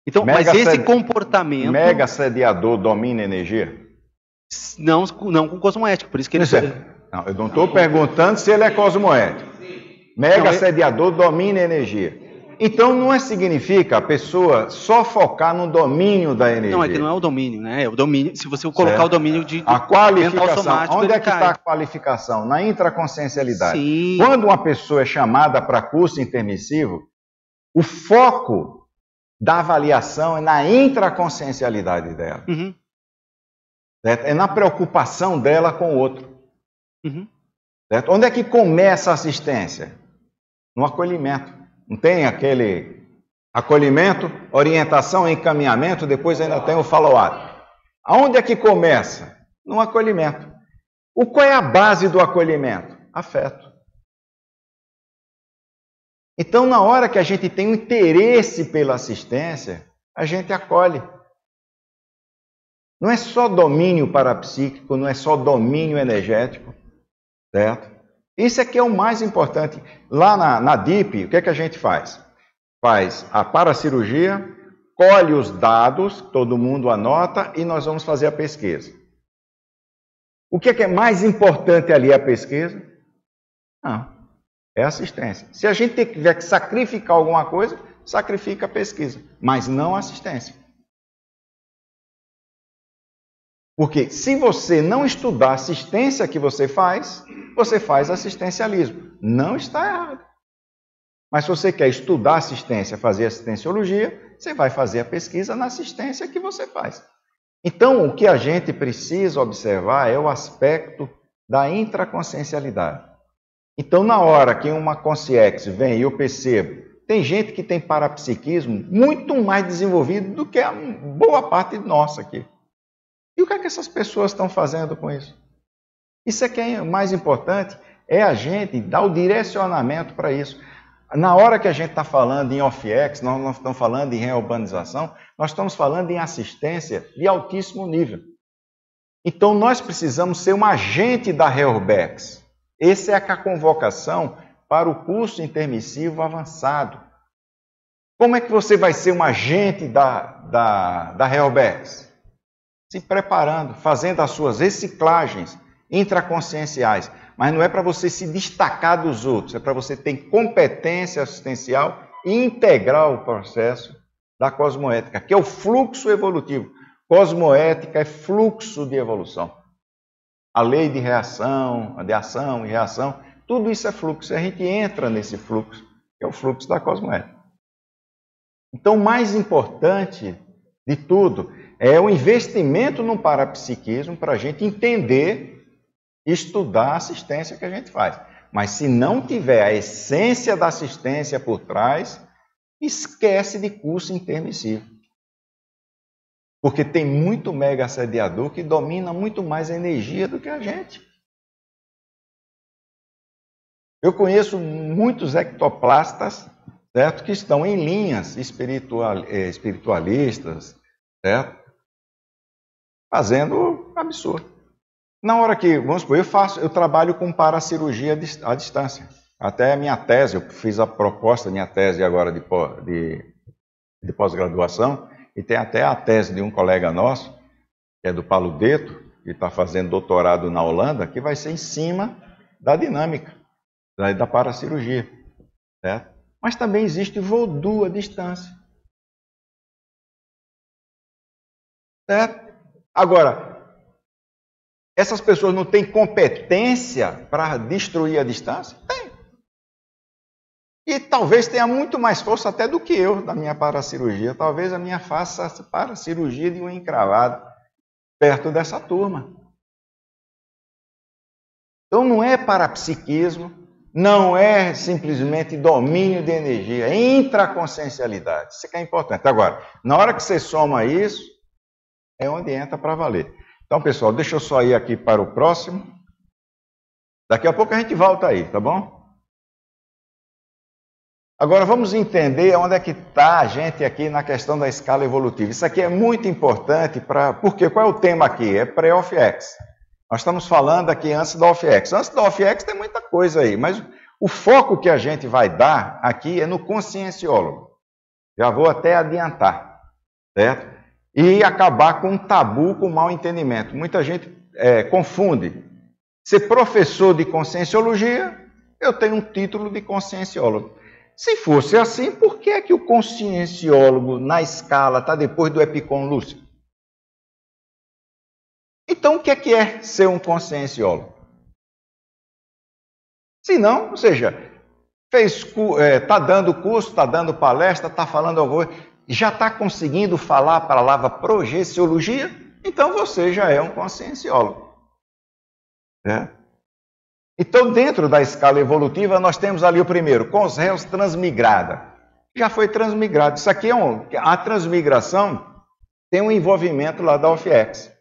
Então, mega mas esse comportamento. Mega sediador domina energia? Não, não com cosmoético, por isso que ele. Não, eu não estou perguntando se ele é cosmoético. Mega não, sediador domina energia. Então não é significa a pessoa só focar no domínio da energia. Não, é que não é o domínio, né? É o domínio, se você colocar certo. o domínio de a qualificação, onde é que está a qualificação? Na intraconsciencialidade. Sim. Quando uma pessoa é chamada para curso intermissivo, o foco da avaliação é na intraconsciencialidade dela. Uhum. É na preocupação dela com o outro. Uhum. Onde é que começa a assistência? No acolhimento. Não tem aquele acolhimento, orientação, encaminhamento, depois ainda tem o follow-up. Aonde é que começa? No acolhimento. O qual é a base do acolhimento? Afeto. Então, na hora que a gente tem um interesse pela assistência, a gente acolhe. Não é só domínio parapsíquico, não é só domínio energético, certo? Isso aqui é o mais importante. Lá na, na DIP, o que, é que a gente faz? Faz a paracirurgia, colhe os dados, todo mundo anota e nós vamos fazer a pesquisa. O que é, que é mais importante ali? A pesquisa? Não, é assistência. Se a gente tiver que sacrificar alguma coisa, sacrifica a pesquisa, mas não a assistência. Porque se você não estudar a assistência que você faz, você faz assistencialismo. Não está errado. Mas se você quer estudar assistência, fazer assistenciologia, você vai fazer a pesquisa na assistência que você faz. Então, o que a gente precisa observar é o aspecto da intraconsciencialidade. Então, na hora que uma consciex vem e eu percebo, tem gente que tem parapsiquismo muito mais desenvolvido do que a boa parte nossa aqui. E o que é que essas pessoas estão fazendo com isso? Isso é que é mais importante, é a gente dar o direcionamento para isso. Na hora que a gente está falando em off-ex, nós não estamos falando em reurbanização, nós estamos falando em assistência de altíssimo nível. Então, nós precisamos ser um agente da Reurbex. Essa é a convocação para o curso intermissivo avançado. Como é que você vai ser um agente da, da, da Reurbex? Se preparando, fazendo as suas reciclagens intraconscienciais. Mas não é para você se destacar dos outros, é para você ter competência assistencial e integrar o processo da cosmoética, que é o fluxo evolutivo. Cosmoética é fluxo de evolução. A lei de reação, de ação e reação, tudo isso é fluxo. A gente entra nesse fluxo, que é o fluxo da cosmoética. Então, o mais importante de tudo é o investimento no parapsiquismo para a gente entender estudar a assistência que a gente faz. Mas se não tiver a essência da assistência por trás, esquece de curso intermissivo. Porque tem muito mega assediador que domina muito mais energia do que a gente. Eu conheço muitos ectoplastas, certo, que estão em linhas espiritual, eh, espiritualistas, certo, fazendo absurdo. Na hora que, vamos supor, eu faço, eu trabalho com paracirurgia à distância. Até a minha tese, eu fiz a proposta, minha tese agora de, de, de pós-graduação, e tem até a tese de um colega nosso, que é do Paludeto, que está fazendo doutorado na Holanda, que vai ser em cima da dinâmica da, da paracirurgia. Certo? Mas também existe voodoo à distância. Certo? Agora, essas pessoas não têm competência para destruir a distância? Tem. E talvez tenha muito mais força até do que eu da minha paracirurgia. Talvez a minha faça paracirurgia de um encravado perto dessa turma. Então não é parapsiquismo, não é simplesmente domínio de energia, é intraconsciencialidade. Isso é, é importante. Agora, na hora que você soma isso, é onde entra para valer. Então, pessoal, deixa eu só ir aqui para o próximo. Daqui a pouco a gente volta aí, tá bom? Agora vamos entender onde é que está a gente aqui na questão da escala evolutiva. Isso aqui é muito importante para. Porque qual é o tema aqui? É pré-OFX. Nós estamos falando aqui antes da OFX. Antes da OFX tem muita coisa aí, mas o foco que a gente vai dar aqui é no conscienciólogo. Já vou até adiantar, certo? e acabar com um tabu, com mal entendimento. Muita gente é, confunde. Ser professor de conscienciologia, eu tenho um título de conscienciólogo. Se fosse assim, por que é que o conscienciólogo na escala está depois do epicom lúcido? Então, o que é que é ser um conscienciólogo? Se não, ou seja, está é, tá dando curso, está dando palestra, está falando alguma coisa, já está conseguindo falar a palavra projeciologia, então você já é um conscienciólogo. Né? Então, dentro da escala evolutiva, nós temos ali o primeiro, com os réus transmigrada. Já foi transmigrado. Isso aqui é um. A transmigração tem um envolvimento lá da OFIEX.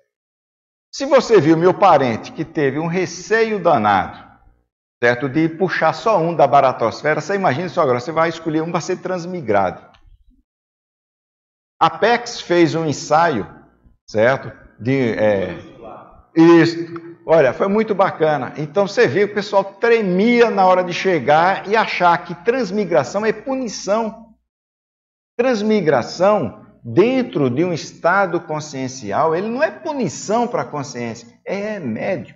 Se você viu meu parente que teve um receio danado, certo, de puxar só um da baratosfera, você imagina isso agora, você vai escolher um para ser transmigrado. A PEX fez um ensaio, certo? De, é, isso. Olha, foi muito bacana. Então você vê que o pessoal tremia na hora de chegar e achar que transmigração é punição. Transmigração dentro de um estado consciencial, ele não é punição para a consciência, é remédio.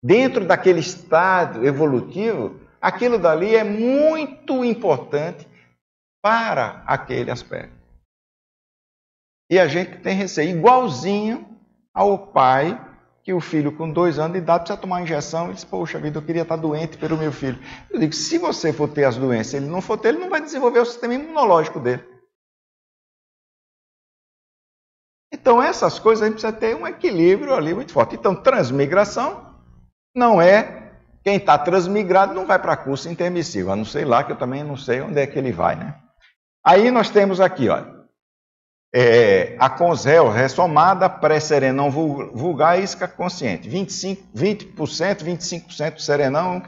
Dentro daquele estado evolutivo, aquilo dali é muito importante para aquele aspecto. E a gente tem receio, igualzinho ao pai que o filho com dois anos de idade precisa tomar injeção e diz, poxa vida, eu queria estar doente pelo meu filho. Eu digo, se você for ter as doenças, ele não for ter, ele não vai desenvolver o sistema imunológico dele. Então, essas coisas a gente precisa ter um equilíbrio ali muito forte. Então, transmigração não é quem está transmigrado não vai para curso intermissivo, a não sei lá, que eu também não sei onde é que ele vai, né? Aí nós temos aqui, olha, é, a consel ressomada pré-serenão vulgar e isca consciente. 25, 20%, 25% serenão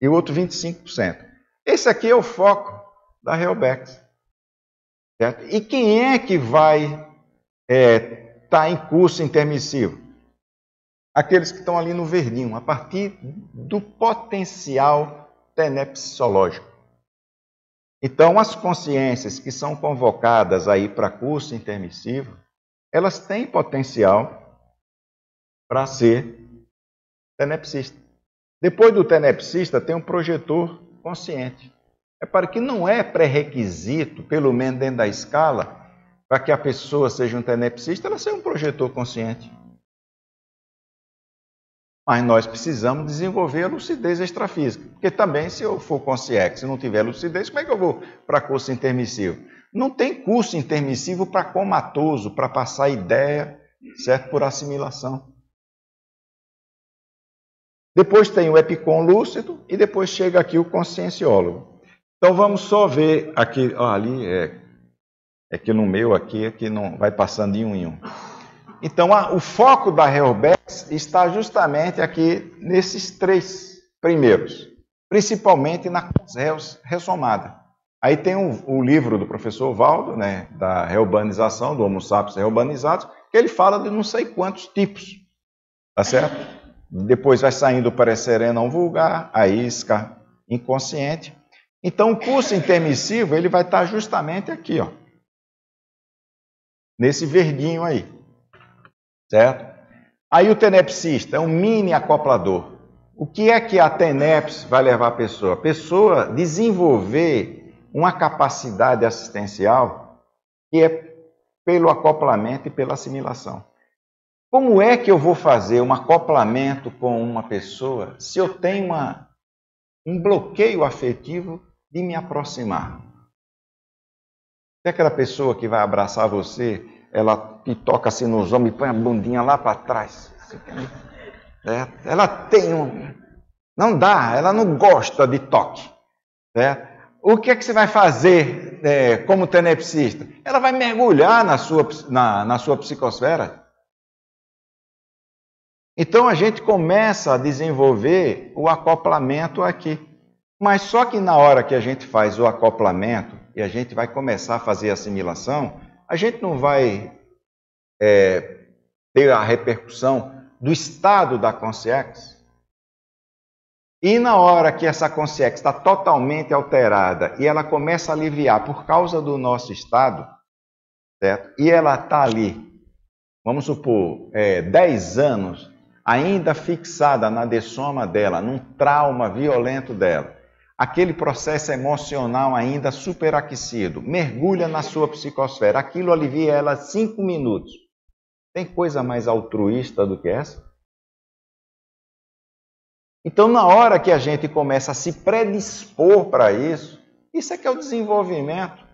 e o outro 25%. Esse aqui é o foco da Reobex. Certo? E quem é que vai estar é, tá em curso intermissivo? Aqueles que estão ali no verdinho, a partir do potencial tenepsiológico. Então, as consciências que são convocadas aí para curso intermissivo, elas têm potencial para ser tenepsista. Depois do tenepsista, tem um projetor consciente. É para que não é pré-requisito, pelo menos dentro da escala, para que a pessoa seja um tenepsista, ela seja um projetor consciente. Mas nós precisamos desenvolver a lucidez extrafísica. Porque também, se eu for consciente, se não tiver lucidez, como é que eu vou para curso intermissivo? Não tem curso intermissivo para comatoso, para passar ideia, certo? Por assimilação. Depois tem o epicom lúcido e depois chega aqui o conscienciólogo. Então vamos só ver aqui, ó, ali é, é que no meu aqui é que não vai passando de um em um. Então, a, o foco da Reobex está justamente aqui nesses três primeiros, principalmente na Consels ressomada. Aí tem o, o, livro do professor Valdo, né, da reurbanização, do Homo sapiens reurbanizados, que ele fala de não sei quantos tipos, tá certo? Depois vai saindo para não vulgar, a isca inconsciente. Então, o curso intermissivo, ele vai estar justamente aqui, ó. Nesse verdinho aí. Certo? Aí o tenepsista é um mini acoplador. O que é que a TENEPS vai levar a pessoa? A pessoa desenvolver uma capacidade assistencial que é pelo acoplamento e pela assimilação. Como é que eu vou fazer um acoplamento com uma pessoa se eu tenho uma, um bloqueio afetivo de me aproximar? É aquela pessoa que vai abraçar você ela toca assim nos ombros e põe a bundinha lá para trás. É, ela tem um. Não dá, ela não gosta de toque. É. O que é que você vai fazer é, como tenepsista? Ela vai mergulhar na sua, na, na sua psicosfera. Então a gente começa a desenvolver o acoplamento aqui. Mas só que na hora que a gente faz o acoplamento e a gente vai começar a fazer assimilação, a gente não vai é, ter a repercussão do estado da consciência. E na hora que essa consciência está totalmente alterada e ela começa a aliviar por causa do nosso estado, certo? E ela está ali, vamos supor, é, 10 anos, ainda fixada na dessoma dela, num trauma violento dela aquele processo emocional ainda superaquecido, mergulha na sua psicosfera, aquilo alivia ela cinco minutos. Tem coisa mais altruísta do que essa? Então, na hora que a gente começa a se predispor para isso, isso é que é o desenvolvimento,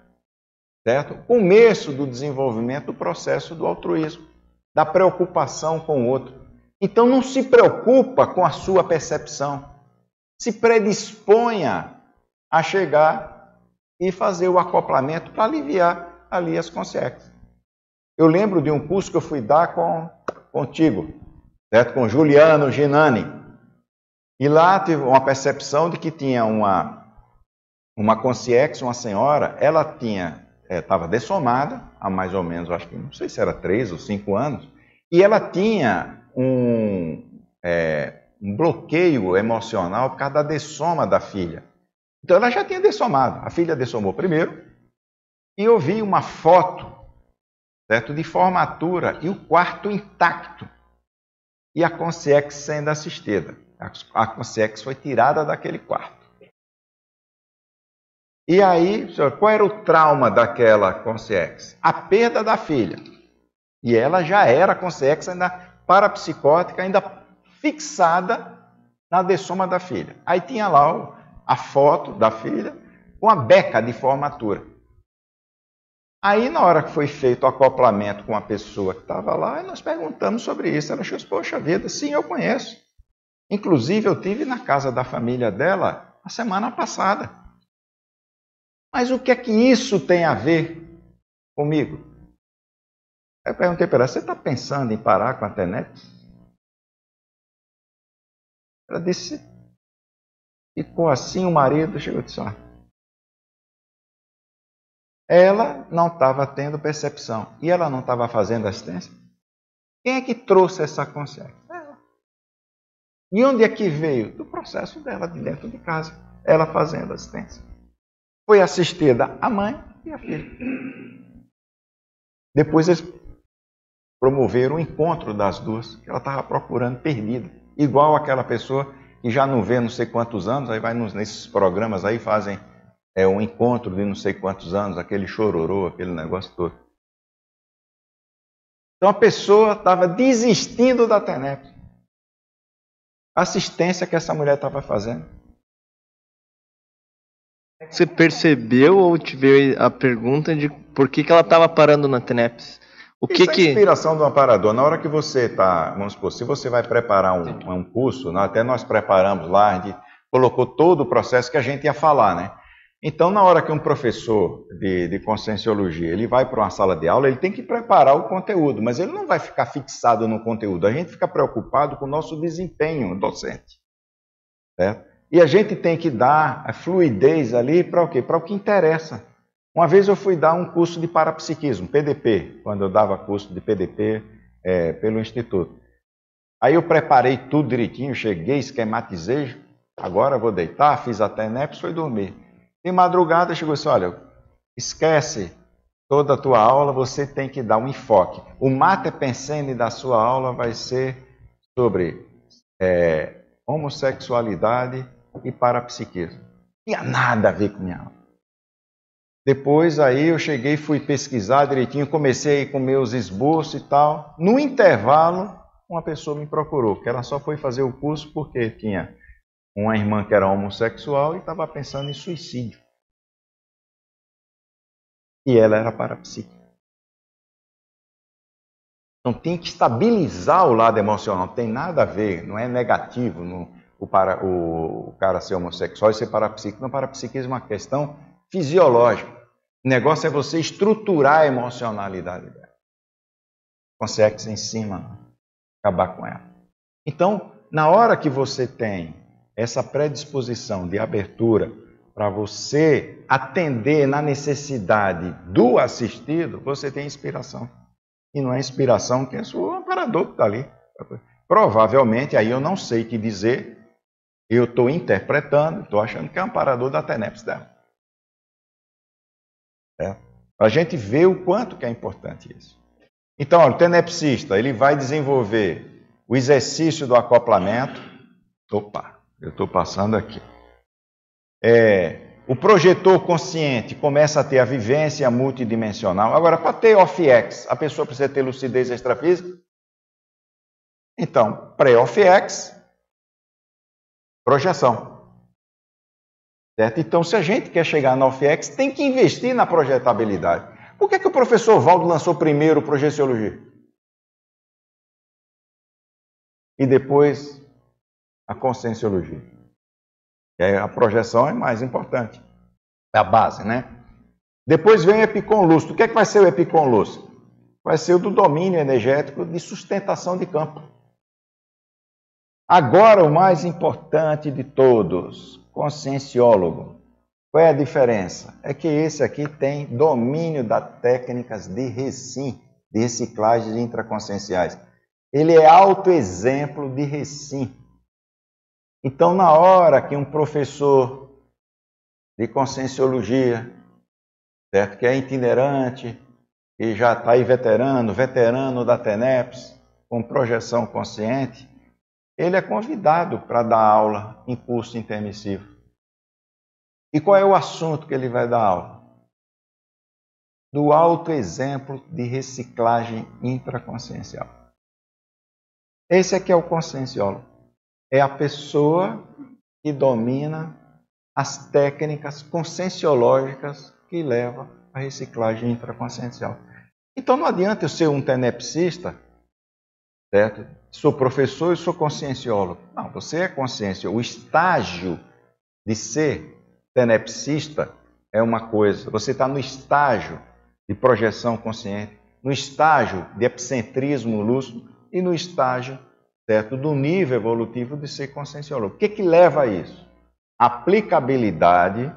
certo? O começo do desenvolvimento do processo do altruísmo, da preocupação com o outro. Então, não se preocupa com a sua percepção se predisponha a chegar e fazer o acoplamento para aliviar ali as consequências. Eu lembro de um curso que eu fui dar com contigo, certo? com Juliano Ginani. E lá tive uma percepção de que tinha uma, uma consciência, uma senhora, ela tinha estava é, dessomada há mais ou menos, acho que não sei se era três ou cinco anos, e ela tinha um, é, um bloqueio emocional por causa da dessoma da filha. Então ela já tinha dessomado. A filha dessomou primeiro e eu vi uma foto certo, de formatura e o quarto intacto e a consciex sendo assistida. A consciex foi tirada daquele quarto. E aí, qual era o trauma daquela consciex? A perda da filha. E ela já era consciex ainda parapsicótica, ainda fixada na dessoma da filha. Aí tinha lá a foto da filha com a beca de formatura. Aí, na hora que foi feito o acoplamento com a pessoa que estava lá, nós perguntamos sobre isso. Ela achou, poxa vida, sim, eu conheço. Inclusive, eu tive na casa da família dela a semana passada. Mas o que é que isso tem a ver comigo? Eu perguntei para ela, você está pensando em parar com a TENET? Ela disse, ficou assim o marido, chegou e disse, ela não estava tendo percepção e ela não estava fazendo assistência. Quem é que trouxe essa consciência? Ela. E onde é que veio? Do processo dela de dentro de casa, ela fazendo assistência. Foi assistida a mãe e a filha. Depois eles promoveram o encontro das duas, que ela estava procurando perdida. Igual aquela pessoa que já não vê não sei quantos anos, aí vai nos, nesses programas aí, fazem é um encontro de não sei quantos anos, aquele chororô, aquele negócio todo. Então a pessoa estava desistindo da TENEP. Assistência que essa mulher estava fazendo. Você percebeu ou tive a pergunta de por que, que ela estava parando na TENEPS? O que Isso é que... a inspiração do amparador. Na hora que você está, vamos supor, se você vai preparar um, um curso, né, até nós preparamos lá, a gente colocou todo o processo que a gente ia falar, né? Então, na hora que um professor de, de conscienciologia ele vai para uma sala de aula, ele tem que preparar o conteúdo, mas ele não vai ficar fixado no conteúdo. A gente fica preocupado com o nosso desempenho docente. Certo? E a gente tem que dar a fluidez ali para o quê? Para o que interessa. Uma vez eu fui dar um curso de parapsiquismo, PDP, quando eu dava curso de PDP é, pelo Instituto. Aí eu preparei tudo direitinho, cheguei, esquematizei, agora vou deitar, fiz até NEPS, foi dormir. De madrugada chegou assim: olha, esquece toda a tua aula, você tem que dar um enfoque. O mate pensene da sua aula vai ser sobre é, homossexualidade e parapsiquismo. Não tinha nada a ver com minha aula. Depois aí eu cheguei, fui pesquisar direitinho, comecei com meus esboços e tal. No intervalo, uma pessoa me procurou, que ela só foi fazer o curso porque tinha uma irmã que era homossexual e estava pensando em suicídio. E ela era parapsíquica. Então tem que estabilizar o lado emocional, não tem nada a ver, não é negativo no, o, para, o, o cara ser homossexual e ser parapsíquico. Não, parapsiquismo é uma questão fisiológica. O negócio é você estruturar a emocionalidade dela. Consegue em cima, acabar com ela. Então, na hora que você tem essa predisposição de abertura para você atender na necessidade do assistido, você tem inspiração. E não é inspiração que é o amparador que está ali. Provavelmente, aí eu não sei que dizer, eu estou interpretando, estou achando que é o amparador da TENEPS dela. É. Para a gente ver o quanto que é importante isso. Então, o tenepsista, ele vai desenvolver o exercício do acoplamento. Opa, eu estou passando aqui. É, o projetor consciente começa a ter a vivência multidimensional. Agora, para ter off-ex, a pessoa precisa ter lucidez extrafísica? Então, pré-off-ex, projeção. Certo? Então, se a gente quer chegar na off-ex, tem que investir na projetabilidade. Por que, que o professor Valdo lançou primeiro projeciologia? E depois a conscienciologia. É, a projeção é mais importante. É a base, né? Depois vem o epicom lúcido. O que, é que vai ser o epicom lúcido? Vai ser o do domínio energético de sustentação de campo. Agora, o mais importante de todos, conscienciólogo. Qual é a diferença? É que esse aqui tem domínio das técnicas de recim, de reciclagem de intraconscienciais. Ele é autoexemplo de recim. Então, na hora que um professor de conscienciologia certo? Que é itinerante e já está aí veterano, veterano da TENEPS, com projeção consciente, ele é convidado para dar aula em curso intermissivo. E qual é o assunto que ele vai dar aula? Do alto exemplo de reciclagem intraconsciencial. Esse aqui é o conscienciólogo. É a pessoa que domina as técnicas conscienciológicas que levam à reciclagem intraconsciencial. Então não adianta eu ser um tenepsista, certo? Sou professor e sou conscienciólogo. Não, você é consciência. O estágio de ser tenepsista é uma coisa. Você está no estágio de projeção consciente, no estágio de epicentrismo lúcido e no estágio certo, do nível evolutivo de ser conscienciólogo. O que, que leva a isso? Aplicabilidade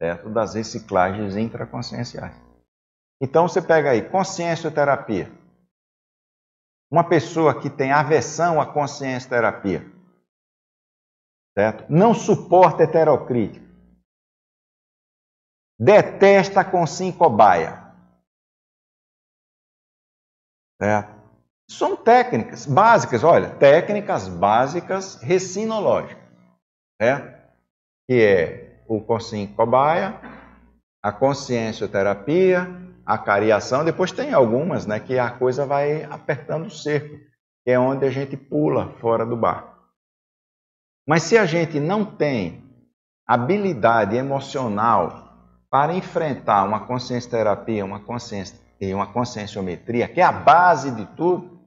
certo, das reciclagens intraconscienciais. Então você pega aí consciencioterapia. Uma pessoa que tem aversão à consciência terapia, certo? Não suporta heterocrítica. Detesta com cobaia. Certo? São técnicas básicas, olha, técnicas básicas recinológicas, certo? Que é o consim cobaia, a consciencioterapia, a cariação, depois tem algumas, né, que a coisa vai apertando o cerco, que é onde a gente pula fora do barco. Mas se a gente não tem habilidade emocional para enfrentar uma consciência terapia, uma consciência e uma conscienciometria, que é a base de tudo,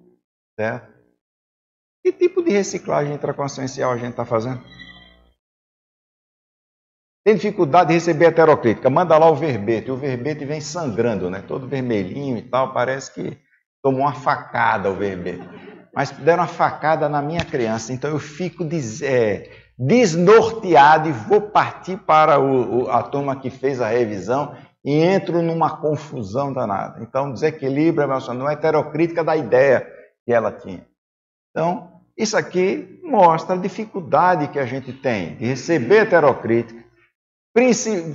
certo? Que tipo de reciclagem intraconsciencial a gente está fazendo? Tem dificuldade de receber heterocrítica, manda lá o verbete. O verbete vem sangrando, né? Todo vermelhinho e tal, parece que tomou uma facada o verbete. Mas deram uma facada na minha criança, então eu fico des, é, desnorteado e vou partir para o, a turma que fez a revisão e entro numa confusão danada. Então, desequilíbrio emocional, uma heterocrítica da ideia que ela tinha. Então, isso aqui mostra a dificuldade que a gente tem de receber heterocrítica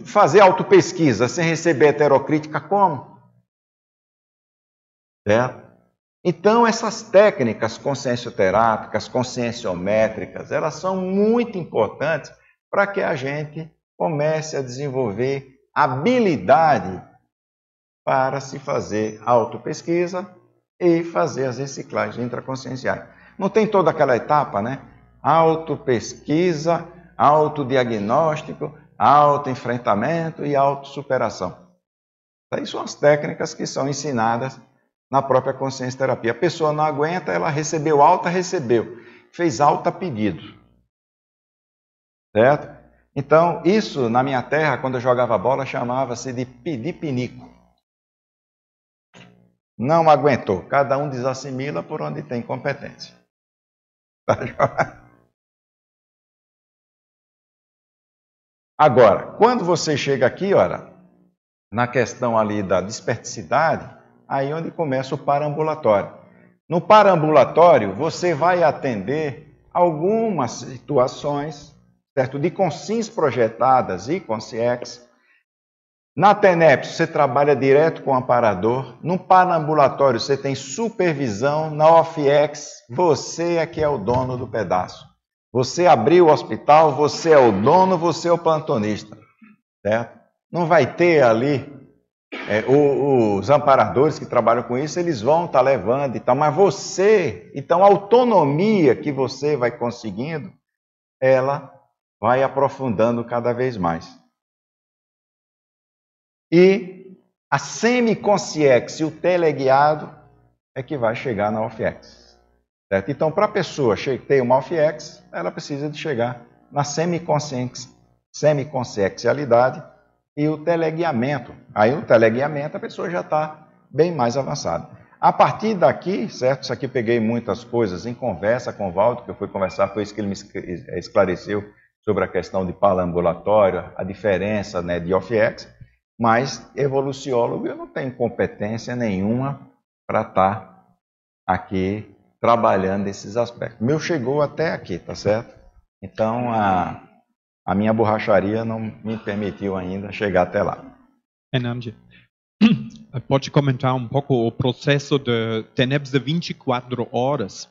fazer autopesquisa sem receber heterocrítica, como? Certo? Então, essas técnicas consciencioterápicas, conscienciométricas, elas são muito importantes para que a gente comece a desenvolver habilidade para se fazer autopesquisa e fazer as reciclagens intraconscienciais. Não tem toda aquela etapa, né? Autopesquisa, autodiagnóstico, autoenfrentamento e autossuperação. Aí são as técnicas que são ensinadas na própria consciência terapia. A pessoa não aguenta, ela recebeu alta, recebeu. Fez alta pedido. Certo? Então, isso na minha terra, quando eu jogava bola, chamava-se de pedir pinico. Não aguentou. Cada um desassimila por onde tem competência. Tá Agora, quando você chega aqui, olha, na questão ali da desperticidade, aí é onde começa o parambulatório. No parambulatório, você vai atender algumas situações, certo, de consins projetadas e consciex. Na TENEPS, você trabalha direto com o amparador. No parambulatório, você tem supervisão. Na OFIEX, você é que é o dono do pedaço. Você abriu o hospital, você é o dono, você é o plantonista. Certo? Não vai ter ali é, os amparadores que trabalham com isso, eles vão estar tá levando e tal, mas você, então a autonomia que você vai conseguindo, ela vai aprofundando cada vez mais. E a semiconsciex e o teleguiado é que vai chegar na OFIEX. Certo? Então, para a pessoa ter uma OFX, ela precisa de chegar na semiconsciencialidade e o teleguiamento. Aí, o teleguiamento, a pessoa já está bem mais avançada. A partir daqui, certo? Isso aqui peguei muitas coisas em conversa com o Valdo, que eu fui conversar, foi isso que ele me esclareceu sobre a questão de palambulatório, a diferença né, de OFX, mas evoluciólogo eu não tenho competência nenhuma para estar tá aqui trabalhando esses aspectos. Meu chegou até aqui, tá certo? Então a, a minha borracharia não me permitiu ainda chegar até lá. Enange. Pode comentar um pouco o processo de TENEPS de 24 horas?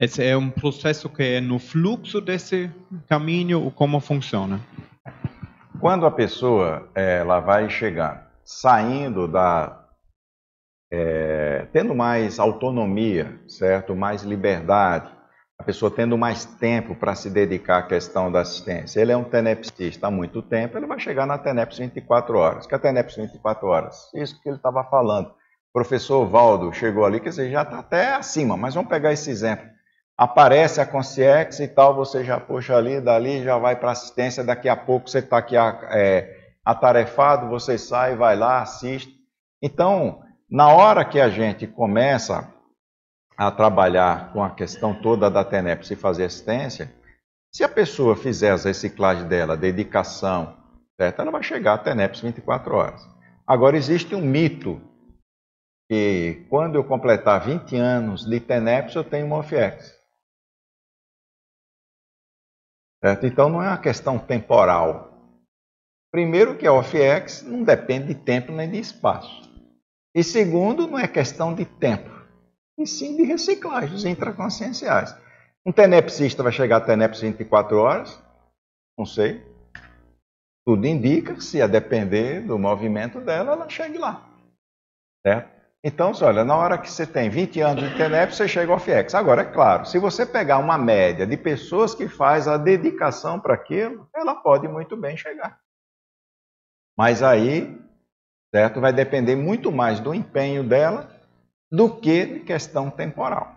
Esse é um processo que é no fluxo desse caminho ou como funciona? Quando a pessoa ela vai chegando, saindo da. É, tendo mais autonomia, certo? Mais liberdade, a pessoa tendo mais tempo para se dedicar à questão da assistência. Ele é um tenepsista há muito tempo, ele vai chegar na TENEPS 24 horas. Que é a TENEPS 24 horas? Isso que ele estava falando. O professor Valdo chegou ali, quer dizer, já está até acima, mas vamos pegar esse exemplo. Aparece a Concierge e tal, você já puxa ali, dali, já vai para assistência, daqui a pouco você está aqui é, atarefado, você sai, vai lá, assiste. Então, na hora que a gente começa a trabalhar com a questão toda da TENEPS e fazer assistência, se a pessoa fizer as reciclagens dela, dedicação, certo? ela vai chegar a TENEPS 24 horas. Agora, existe um mito que quando eu completar 20 anos de TENEPS, eu tenho uma OFIEX. Certo? Então, não é uma questão temporal. Primeiro que a OFIEX não depende de tempo nem de espaço. E segundo, não é questão de tempo e sim de reciclagens intraconscienciais. Um tenepsista vai chegar a teneps 24 horas? Não sei. Tudo indica, se a depender do movimento dela, ela chegue lá. Certo? Então, olha, na hora que você tem 20 anos de TENEP, você chega ao FIEX. Agora, é claro, se você pegar uma média de pessoas que faz a dedicação para aquilo, ela pode muito bem chegar. Mas aí, certo, vai depender muito mais do empenho dela do que de questão temporal.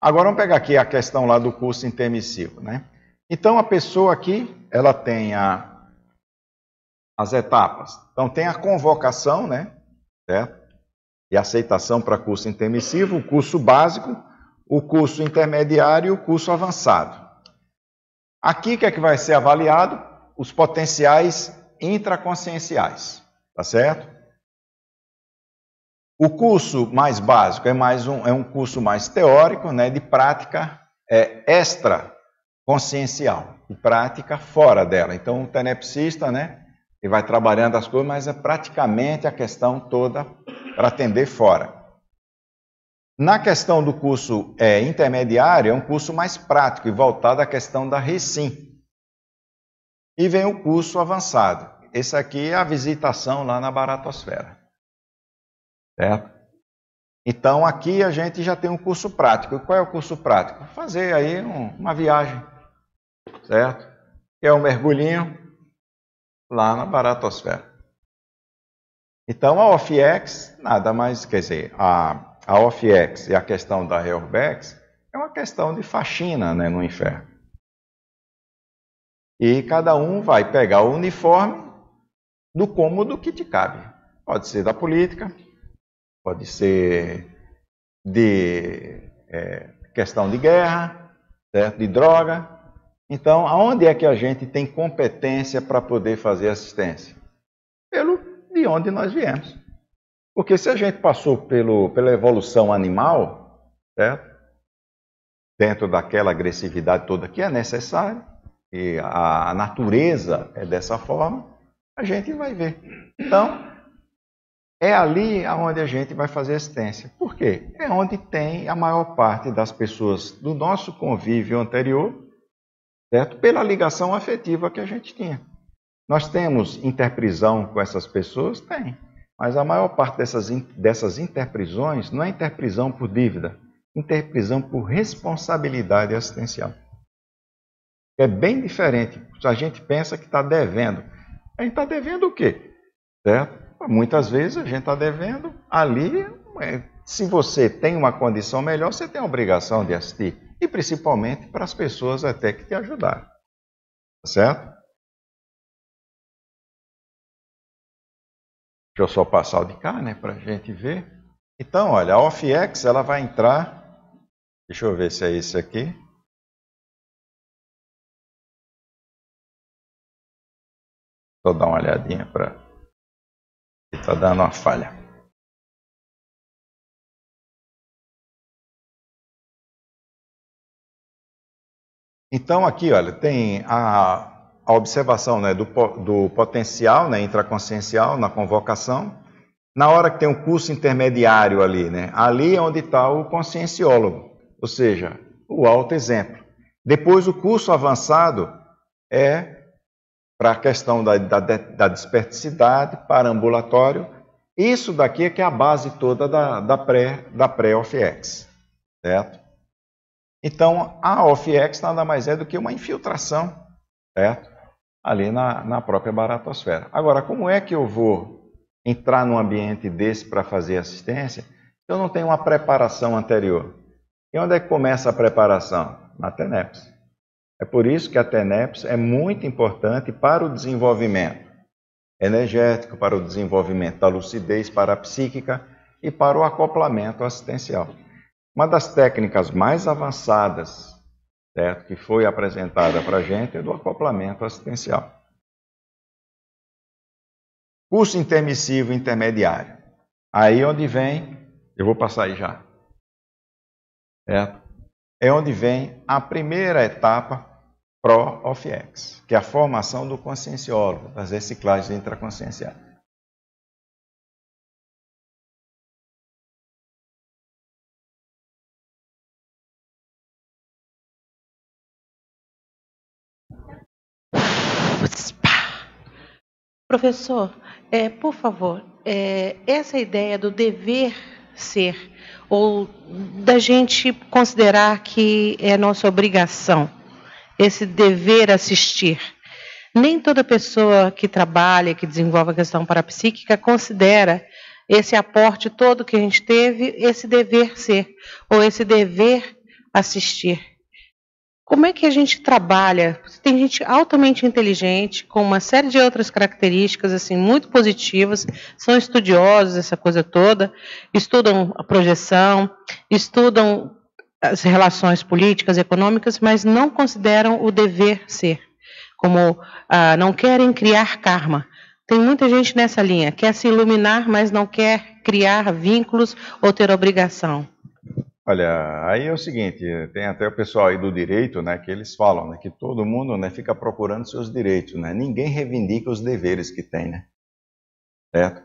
Agora vamos pegar aqui a questão lá do curso intermissivo, né? Então a pessoa aqui, ela tem a, as etapas. Então tem a convocação, né? Certo? E aceitação para curso intermissivo, o curso básico, o curso intermediário e o curso avançado. Aqui que é que vai ser avaliado? Os potenciais intraconscienciais, tá certo? O curso mais básico é mais um, é um curso mais teórico, né, de prática é, extra consciencial, de prática fora dela. Então, o tenepsista, né, ele vai trabalhando as coisas, mas é praticamente a questão toda para atender fora. Na questão do curso é, intermediário, é um curso mais prático e voltado à questão da recim. E vem o curso avançado. Esse aqui é a visitação lá na baratosfera. Certo? Então aqui a gente já tem um curso prático. Qual é o curso prático? Fazer aí um, uma viagem, certo? Que é um mergulhinho lá na baratosfera. Então a OFIEX, nada mais, quer dizer, a, a OFIEX e a questão da Reorbex é uma questão de faxina né, no inferno. E cada um vai pegar o uniforme do cômodo que te cabe. Pode ser da política, pode ser de é, questão de guerra, certo? de droga. Então, aonde é que a gente tem competência para poder fazer assistência? Pelo de onde nós viemos. Porque se a gente passou pelo, pela evolução animal, certo? dentro daquela agressividade toda que é necessária, e a, a natureza é dessa forma, a gente vai ver. Então, é ali onde a gente vai fazer assistência. Por quê? É onde tem a maior parte das pessoas do nosso convívio anterior, certo? Pela ligação afetiva que a gente tinha. Nós temos interprisão com essas pessoas? Tem. Mas a maior parte dessas, dessas interprisões não é interprisão por dívida, interprisão por responsabilidade assistencial. É bem diferente. A gente pensa que está devendo. A gente está devendo o quê? Certo? Muitas vezes a gente está devendo ali. É, se você tem uma condição melhor, você tem a obrigação de assistir. E principalmente para as pessoas até que te ajudaram. Tá certo? Deixa eu só passar o de cá, né, para a gente ver. Então, olha, a OffX ela vai entrar. Deixa eu ver se é esse aqui. Vou dar uma olhadinha para Está dando uma falha. Então aqui, olha, tem a a observação né, do, do potencial né, intraconsciencial na convocação. Na hora que tem um curso intermediário ali, né, ali é onde está o conscienciólogo, ou seja, o alto exemplo. Depois, o curso avançado é para a questão da, da, da desperticidade, para ambulatório. Isso daqui é que é a base toda da, da pré-OFIEX, da pré certo? Então, a OFIEX nada mais é do que uma infiltração, certo? Ali na, na própria baratosfera. Agora, como é que eu vou entrar num ambiente desse para fazer assistência se eu não tenho uma preparação anterior? E onde é que começa a preparação? Na TENEPS. É por isso que a TENEPS é muito importante para o desenvolvimento energético, para o desenvolvimento da lucidez parapsíquica e para o acoplamento assistencial. Uma das técnicas mais avançadas certo, que foi apresentada para a gente é do acoplamento assistencial. Curso intermissivo intermediário. Aí onde vem, eu vou passar aí já. Certo? É onde vem a primeira etapa pró-OFIEX, que é a formação do conscienciólogo, das reciclagens intraconscienciais. Professor, é, por favor, é, essa ideia do dever ser ou da gente considerar que é nossa obrigação esse dever assistir. Nem toda pessoa que trabalha, que desenvolve a questão parapsíquica, considera esse aporte todo que a gente teve, esse dever ser, ou esse dever assistir. Como é que a gente trabalha? Tem gente altamente inteligente, com uma série de outras características assim muito positivas, são estudiosos essa coisa toda, estudam a projeção, estudam as relações políticas, econômicas, mas não consideram o dever ser, como ah, não querem criar karma. Tem muita gente nessa linha, quer se iluminar, mas não quer criar vínculos ou ter obrigação. Olha, aí é o seguinte, tem até o pessoal aí do direito, né, que eles falam né, que todo mundo né, fica procurando seus direitos, né? Ninguém reivindica os deveres que tem, né? Certo?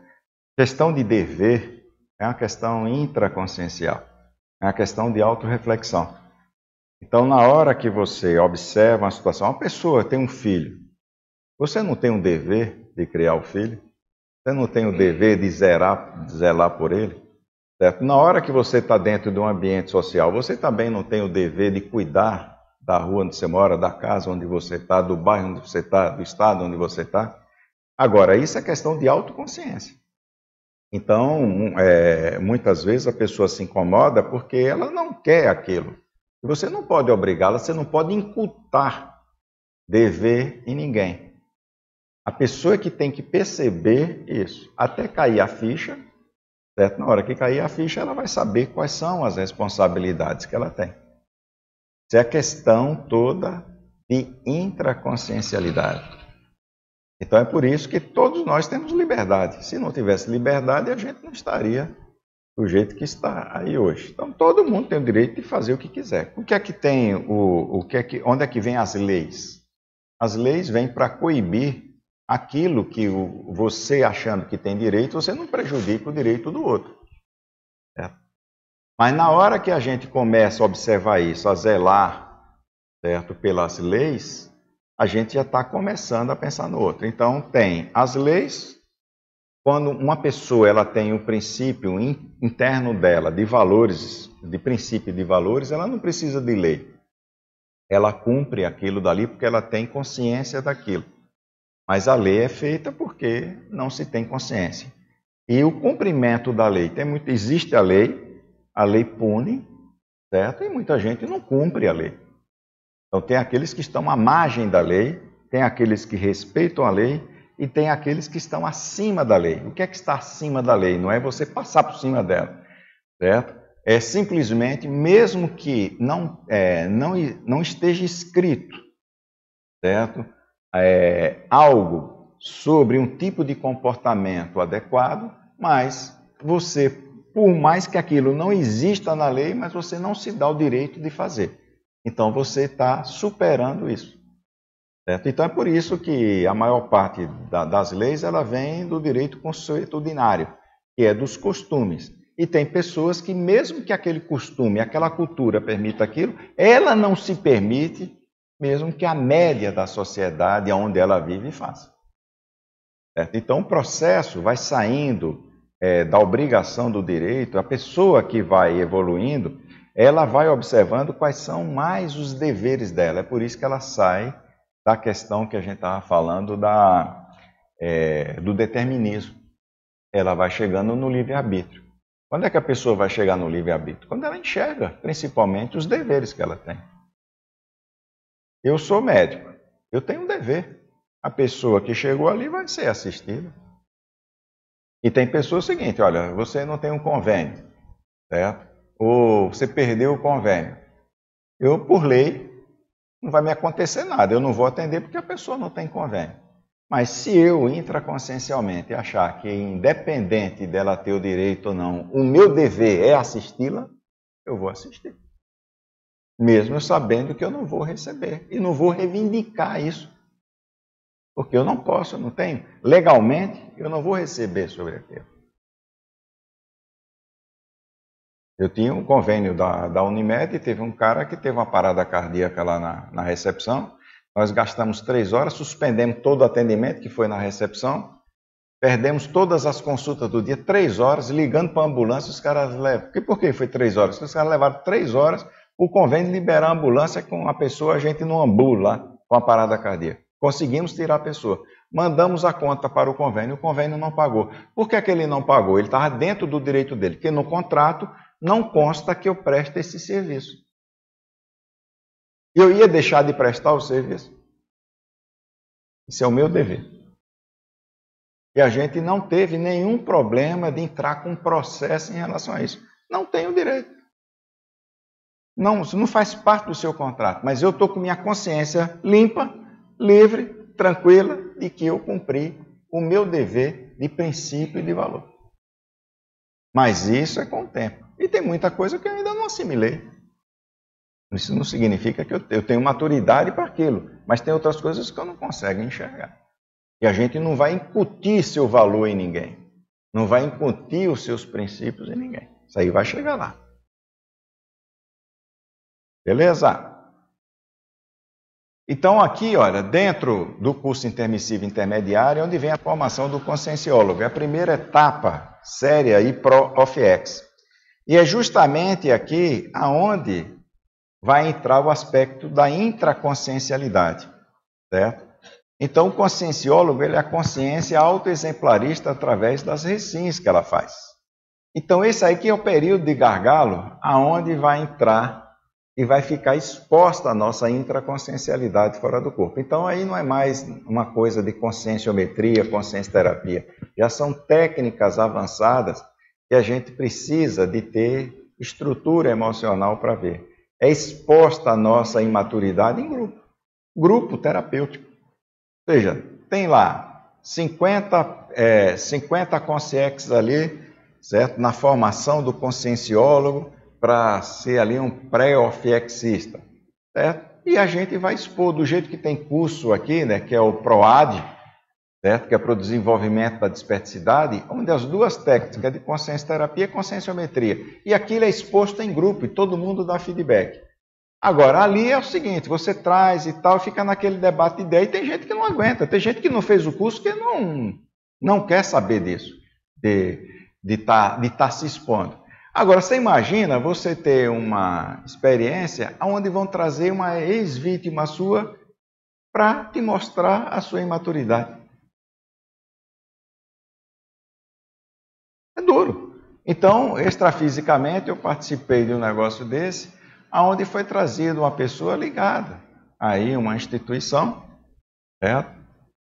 Questão de dever é uma questão intraconsciencial, é uma questão de autorreflexão. Então, na hora que você observa uma situação, uma pessoa tem um filho, você não tem um dever de criar o filho? Você não tem o dever de zerar, de zelar por ele? Certo? Na hora que você está dentro de um ambiente social, você também não tem o dever de cuidar da rua onde você mora, da casa onde você está, do bairro onde você está, do estado onde você está. Agora, isso é questão de autoconsciência. Então, é, muitas vezes a pessoa se incomoda porque ela não quer aquilo. Você não pode obrigá-la, você não pode incutar dever em ninguém. A pessoa que tem que perceber isso, até cair a ficha, Certo? Na hora que cair a ficha, ela vai saber quais são as responsabilidades que ela tem. Isso é a questão toda de intraconsciencialidade. Então é por isso que todos nós temos liberdade. Se não tivesse liberdade, a gente não estaria do jeito que está aí hoje. Então todo mundo tem o direito de fazer o que quiser. O que é que tem o, o que é que onde é que vem as leis? As leis vêm para coibir aquilo que você achando que tem direito, você não prejudica o direito do outro. Certo? Mas na hora que a gente começa a observar isso, a zelar certo, pelas leis, a gente já está começando a pensar no outro. Então tem as leis, quando uma pessoa ela tem o um princípio interno dela de valores, de princípio de valores, ela não precisa de lei. Ela cumpre aquilo dali porque ela tem consciência daquilo. Mas a lei é feita porque não se tem consciência. E o cumprimento da lei, tem muito, existe a lei, a lei pune, certo? E muita gente não cumpre a lei. Então tem aqueles que estão à margem da lei, tem aqueles que respeitam a lei e tem aqueles que estão acima da lei. O que é que está acima da lei? Não é você passar por cima dela, certo? É simplesmente, mesmo que não, é, não, não esteja escrito, certo? É, algo sobre um tipo de comportamento adequado, mas você, por mais que aquilo não exista na lei, mas você não se dá o direito de fazer. Então você está superando isso. Certo? Então é por isso que a maior parte da, das leis ela vem do direito consuetudinário, que é dos costumes. E tem pessoas que, mesmo que aquele costume, aquela cultura permita aquilo, ela não se permite, mesmo que a média da sociedade onde ela vive faça. Certo? Então o processo vai saindo é, da obrigação do direito, a pessoa que vai evoluindo, ela vai observando quais são mais os deveres dela. É por isso que ela sai da questão que a gente estava falando da, é, do determinismo. Ela vai chegando no livre-arbítrio. Quando é que a pessoa vai chegar no livre-arbítrio? Quando ela enxerga, principalmente, os deveres que ela tem. Eu sou médico, eu tenho um dever. A pessoa que chegou ali vai ser assistida. E tem pessoas seguinte, olha, você não tem um convênio, certo? Ou você perdeu o convênio. Eu, por lei, não vai me acontecer nada. Eu não vou atender porque a pessoa não tem convênio. Mas se eu intraconsciencialmente achar que, independente dela ter o direito ou não, o meu dever é assisti-la, eu vou assistir. Mesmo sabendo que eu não vou receber. E não vou reivindicar isso. Porque eu não posso, não tenho. Legalmente, eu não vou receber sobre aquilo. Eu tinha um convênio da, da Unimed e teve um cara que teve uma parada cardíaca lá na, na recepção. Nós gastamos três horas, suspendemos todo o atendimento que foi na recepção, perdemos todas as consultas do dia, três horas, ligando para a ambulância, os caras levam. Por que foi três horas? Os caras levaram três horas o convênio liberar a ambulância com a pessoa, a gente não ambula lá com a parada cardíaca. Conseguimos tirar a pessoa. Mandamos a conta para o convênio, o convênio não pagou. Por que, é que ele não pagou? Ele estava dentro do direito dele, porque no contrato não consta que eu preste esse serviço. Eu ia deixar de prestar o serviço. Isso é o meu dever. E a gente não teve nenhum problema de entrar com processo em relação a isso. Não tenho direito. Não, isso não faz parte do seu contrato. Mas eu estou com minha consciência limpa, livre, tranquila de que eu cumpri o meu dever de princípio e de valor. Mas isso é com o tempo. E tem muita coisa que eu ainda não assimilei. Isso não significa que eu tenho maturidade para aquilo, mas tem outras coisas que eu não consigo enxergar. E a gente não vai incutir seu valor em ninguém. Não vai incutir os seus princípios em ninguém. Isso aí vai chegar lá. Beleza? Então, aqui, olha, dentro do curso intermissivo intermediário, é onde vem a formação do conscienciólogo. É a primeira etapa séria e pro-OFEX. E é justamente aqui aonde vai entrar o aspecto da intraconsciencialidade, certo? Então, o conscienciólogo ele é a consciência autoexemplarista através das recins que ela faz. Então, esse aí que é o período de gargalo, aonde vai entrar e vai ficar exposta a nossa intraconsciencialidade fora do corpo. Então, aí não é mais uma coisa de conscienciometria, consciência terapia. Já são técnicas avançadas que a gente precisa de ter estrutura emocional para ver. É exposta a nossa imaturidade em grupo, grupo terapêutico. Ou seja, tem lá 50, é, 50 consciex ali, certo? Na formação do conscienciólogo, para ser ali um pré-ofiexista, certo? E a gente vai expor do jeito que tem curso aqui, né, que é o PROAD, certo? que é para o desenvolvimento da desperticidade, onde as duas técnicas de consciência terapia e conscienciometria. E aquilo é exposto em grupo e todo mundo dá feedback. Agora, ali é o seguinte, você traz e tal, fica naquele debate de ideia, e tem gente que não aguenta, tem gente que não fez o curso que não, não quer saber disso, de estar de tá, de tá se expondo. Agora, você imagina você ter uma experiência onde vão trazer uma ex-vítima sua para te mostrar a sua imaturidade. É duro. Então, extrafisicamente, eu participei de um negócio desse, onde foi trazido uma pessoa ligada aí uma instituição, certo?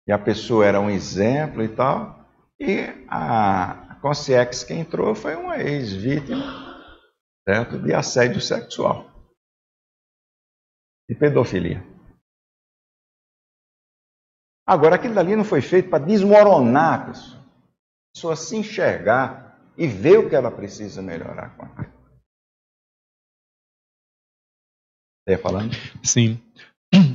E a pessoa era um exemplo e tal, e a Conciex que entrou foi uma ex-vítima, certo? De assédio sexual, de pedofilia. Agora, aquilo dali não foi feito para desmoronar a pessoa pessoa se enxergar e ver o que ela precisa melhorar com aquilo. Você ia falando? Sim.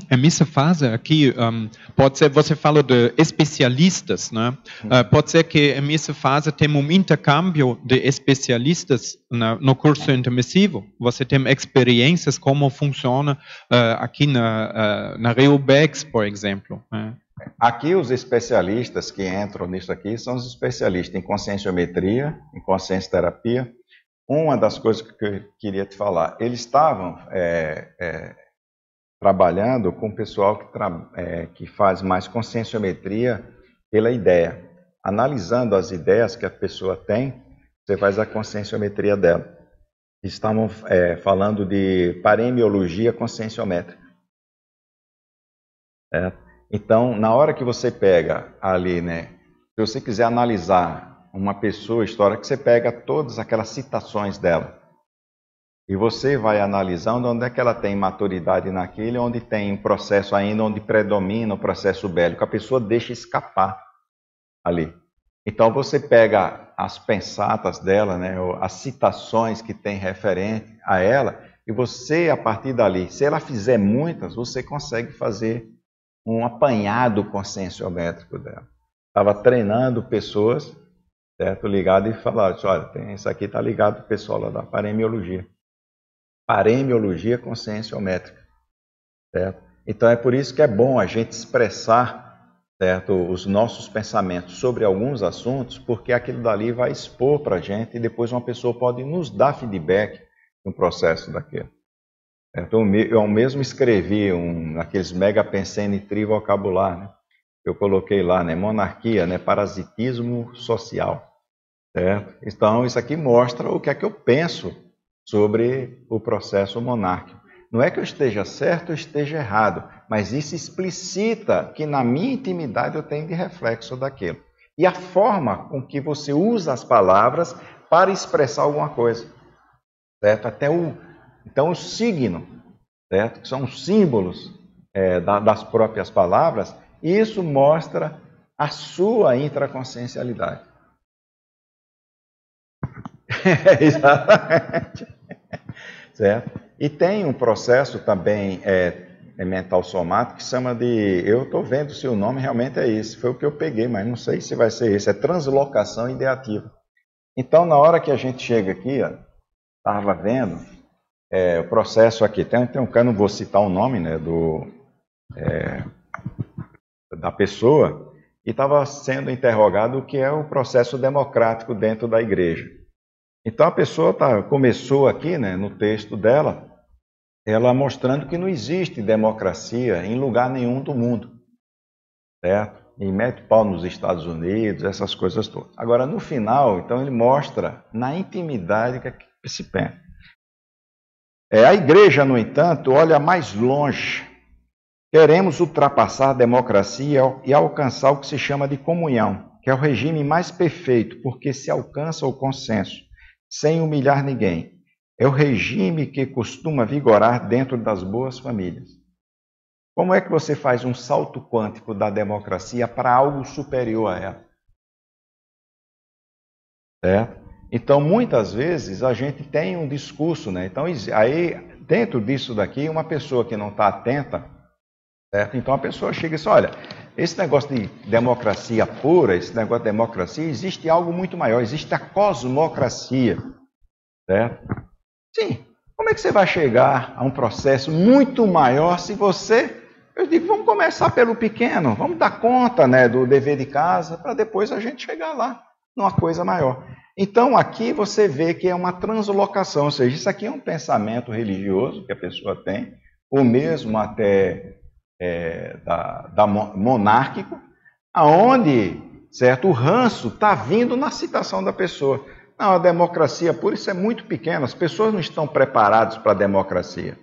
A minha fase aqui um, pode ser você fala de especialistas, né? Uh, pode ser que a minha fase tem um intercâmbio de especialistas na, no curso intermissivo. Você tem experiências como funciona uh, aqui na uh, na Reubex, por exemplo. Né? Aqui os especialistas que entram nisso aqui são os especialistas em conscienciometria, em consciência terapia. Uma das coisas que eu queria te falar, eles estavam é, é, trabalhando com o pessoal que, é, que faz mais conscienciometria pela ideia. Analisando as ideias que a pessoa tem, você faz a conscienciometria dela. Estavam é, falando de paremiologia conscienciométrica. É. Então, na hora que você pega ali, né, se você quiser analisar uma pessoa, história, que você pega todas aquelas citações dela. E você vai analisando onde é que ela tem maturidade naquele, onde tem um processo ainda, onde predomina o processo bélico. A pessoa deixa escapar ali. Então você pega as pensatas dela, né, as citações que tem referente a ela, e você, a partir dali, se ela fizer muitas, você consegue fazer um apanhado conscienciométrico dela. Estava treinando pessoas, certo, ligado e falaram, olha, tem, isso aqui está ligado pessoal lá da paremiologia paremiologia conscienciométrica. Certo? Então é por isso que é bom a gente expressar certo, os nossos pensamentos sobre alguns assuntos, porque aquilo dali vai expor para a gente e depois uma pessoa pode nos dar feedback no processo daquilo. Então, eu mesmo escrevi um, aqueles mega pensene trivocabular, né? Eu coloquei lá, né? Monarquia, né? Parasitismo social. Certo? Então, isso aqui mostra o que é que eu penso sobre o processo monárquico. Não é que eu esteja certo ou esteja errado, mas isso explicita que na minha intimidade eu tenho de reflexo daquilo. E a forma com que você usa as palavras para expressar alguma coisa. Certo? Até o então o signo, certo? Que são os símbolos é, da, das próprias palavras, isso mostra a sua intraconsciencialidade. Exatamente. certo? E tem um processo também é, é mental somático que chama de. Eu estou vendo se o nome realmente é esse. Foi o que eu peguei, mas não sei se vai ser esse. É translocação ideativa. Então, na hora que a gente chega aqui, estava vendo é, o processo aqui. Tem, tem um cara, não vou citar o nome né, do, é, da pessoa, e estava sendo interrogado o que é o processo democrático dentro da igreja. Então a pessoa tá, começou aqui, né, no texto dela, ela mostrando que não existe democracia em lugar nenhum do mundo, certo? E mete pau nos Estados Unidos, essas coisas todas. Agora, no final, então ele mostra na intimidade que, é se pensa. É, a igreja, no entanto, olha mais longe. Queremos ultrapassar a democracia e alcançar o que se chama de comunhão, que é o regime mais perfeito, porque se alcança o consenso sem humilhar ninguém. É o regime que costuma vigorar dentro das boas famílias. Como é que você faz um salto quântico da democracia para algo superior a ela? Certo? Então, muitas vezes a gente tem um discurso, né? Então, aí, dentro disso daqui, uma pessoa que não está atenta, certo? Então a pessoa chega e diz: olha, esse negócio de democracia pura, esse negócio de democracia, existe algo muito maior, existe a cosmocracia. Certo? Sim. Como é que você vai chegar a um processo muito maior se você. Eu digo, vamos começar pelo pequeno, vamos dar conta né, do dever de casa, para depois a gente chegar lá, numa coisa maior. Então aqui você vê que é uma translocação, ou seja, isso aqui é um pensamento religioso que a pessoa tem, ou mesmo até é, da, da monárquico, aonde certo, o ranço está vindo na citação da pessoa. Não, a democracia pura, isso é muito pequeno, as pessoas não estão preparadas para a democracia,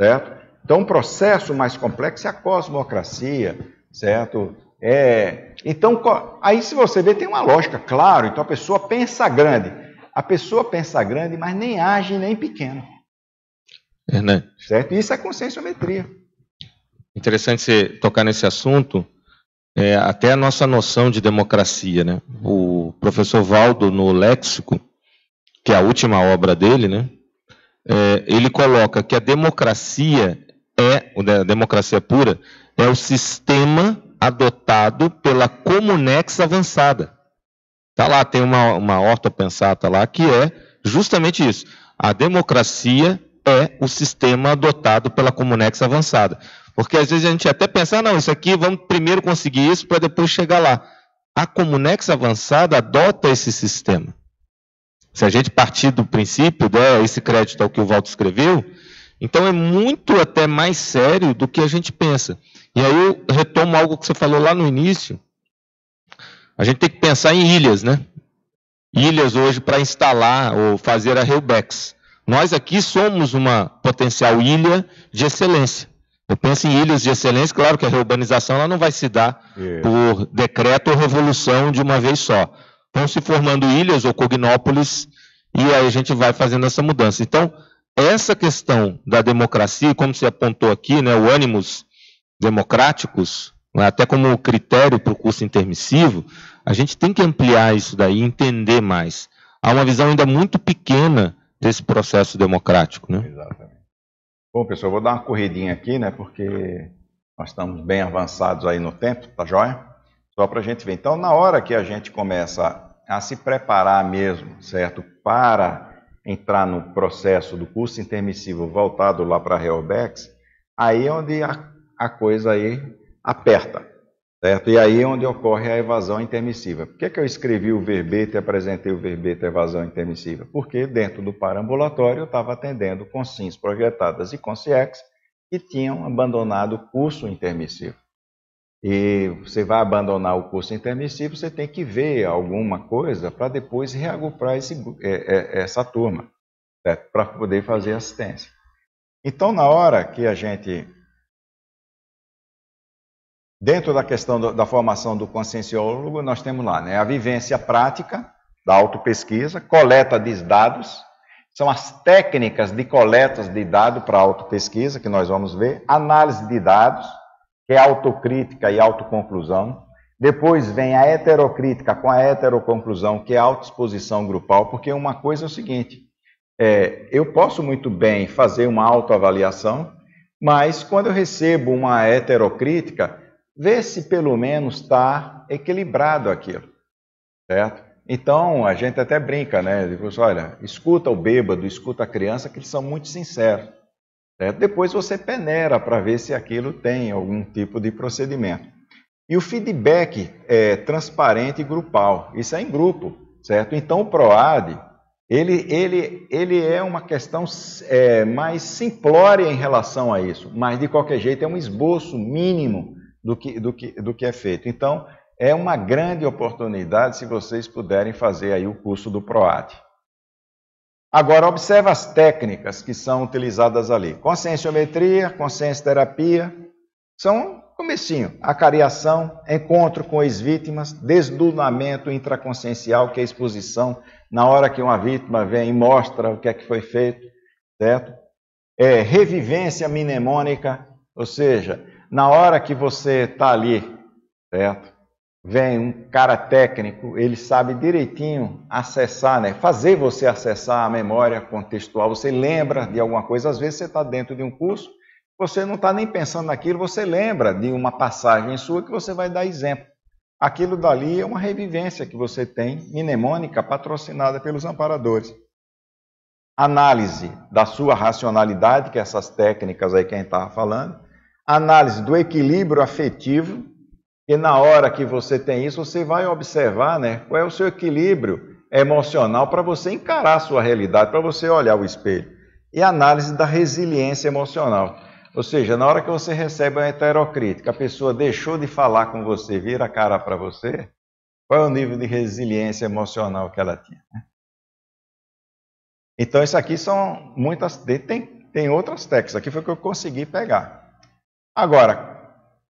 certo? Então, um processo mais complexo é a cosmocracia, certo? É, então, aí se você vê, tem uma lógica, claro, então a pessoa pensa grande. A pessoa pensa grande, mas nem age nem pequeno. É, né? Certo? Isso é conscienciometria. Interessante você tocar nesse assunto, é, até a nossa noção de democracia. Né? O professor Valdo, no Léxico, que é a última obra dele, né? É, ele coloca que a democracia é, da democracia pura, é o sistema adotado pela Comunex avançada. Tá lá, tem uma, uma ortopensata lá que é justamente isso. A democracia é o sistema adotado pela Comunex avançada. Porque às vezes a gente até pensa, ah, não, isso aqui, vamos primeiro conseguir isso para depois chegar lá. A Comunex avançada adota esse sistema. Se a gente partir do princípio, der esse crédito ao que o Walter escreveu, então é muito até mais sério do que a gente pensa. E aí eu retomo algo que você falou lá no início. A gente tem que pensar em ilhas, né? Ilhas hoje para instalar ou fazer a Reubex. Nós aqui somos uma potencial ilha de excelência. Eu penso em ilhas de excelência, claro que a reurbanização ela não vai se dar por decreto ou revolução de uma vez só. Vão se formando ilhas ou cognópolis e aí a gente vai fazendo essa mudança. Então, essa questão da democracia, como se apontou aqui, né, o ânimos democráticos, né, até como critério para o curso intermissivo, a gente tem que ampliar isso daí, entender mais. Há uma visão ainda muito pequena desse processo democrático. Né? Exatamente. Bom, pessoal, vou dar uma corridinha aqui, né, porque nós estamos bem avançados aí no tempo, tá joia? Só para a gente ver. Então, na hora que a gente começa a se preparar mesmo, certo, para entrar no processo do curso intermissivo voltado lá para a Reobex, aí é onde a, a coisa aí aperta. Certo? E aí é onde ocorre a evasão intermissiva. Por que, que eu escrevi o verbete e apresentei o verbete evasão intermissiva? Porque dentro do parambulatório eu estava atendendo consins projetadas e consciex que tinham abandonado o curso intermissivo. E você vai abandonar o curso intermissivo, você tem que ver alguma coisa para depois reagrupar esse, é, é, essa turma, para poder fazer assistência. Então, na hora que a gente Dentro da questão do, da formação do conscienciólogo, nós temos lá né, a vivência prática da autopesquisa, coleta de dados, são as técnicas de coletas de dados para autopesquisa, que nós vamos ver, análise de dados, que é autocrítica e autoconclusão. Depois vem a heterocrítica com a heteroconclusão, que é a autoexposição grupal, porque uma coisa é o seguinte: é, eu posso muito bem fazer uma autoavaliação, mas quando eu recebo uma heterocrítica, vê se pelo menos está equilibrado aquilo, certo? Então a gente até brinca, né? Diz, olha, escuta o bêbado, escuta a criança, que eles são muito sinceros. Certo? Depois você peneira para ver se aquilo tem algum tipo de procedimento. E o feedback é transparente e grupal. Isso é em grupo, certo? Então o PROAD, ele, ele, ele é uma questão é, mais simplória em relação a isso, mas de qualquer jeito é um esboço mínimo do que, do que, do que é feito. Então, é uma grande oportunidade se vocês puderem fazer aí o curso do PROAD. Agora, observe as técnicas que são utilizadas ali. Conscienciometria, consciência terapia, são comecinho. Acariação, encontro com ex-vítimas, desdunamento intraconsciencial, que é a exposição na hora que uma vítima vem e mostra o que é que foi feito, certo? É, revivência mnemônica, ou seja, na hora que você está ali, certo? Vem um cara técnico, ele sabe direitinho acessar, né? Fazer você acessar a memória contextual. Você lembra de alguma coisa, às vezes você está dentro de um curso, você não está nem pensando naquilo, você lembra de uma passagem sua que você vai dar exemplo. Aquilo dali é uma revivência que você tem, mnemônica, patrocinada pelos amparadores. Análise da sua racionalidade, que é essas técnicas aí que a gente estava falando, análise do equilíbrio afetivo, e na hora que você tem isso, você vai observar né, qual é o seu equilíbrio emocional para você encarar a sua realidade, para você olhar o espelho. E análise da resiliência emocional. Ou seja, na hora que você recebe uma heterocrítica, a pessoa deixou de falar com você, vira a cara para você, qual é o nível de resiliência emocional que ela tinha? Né? Então, isso aqui são muitas. Tem, tem outras técnicas, aqui foi o que eu consegui pegar. Agora,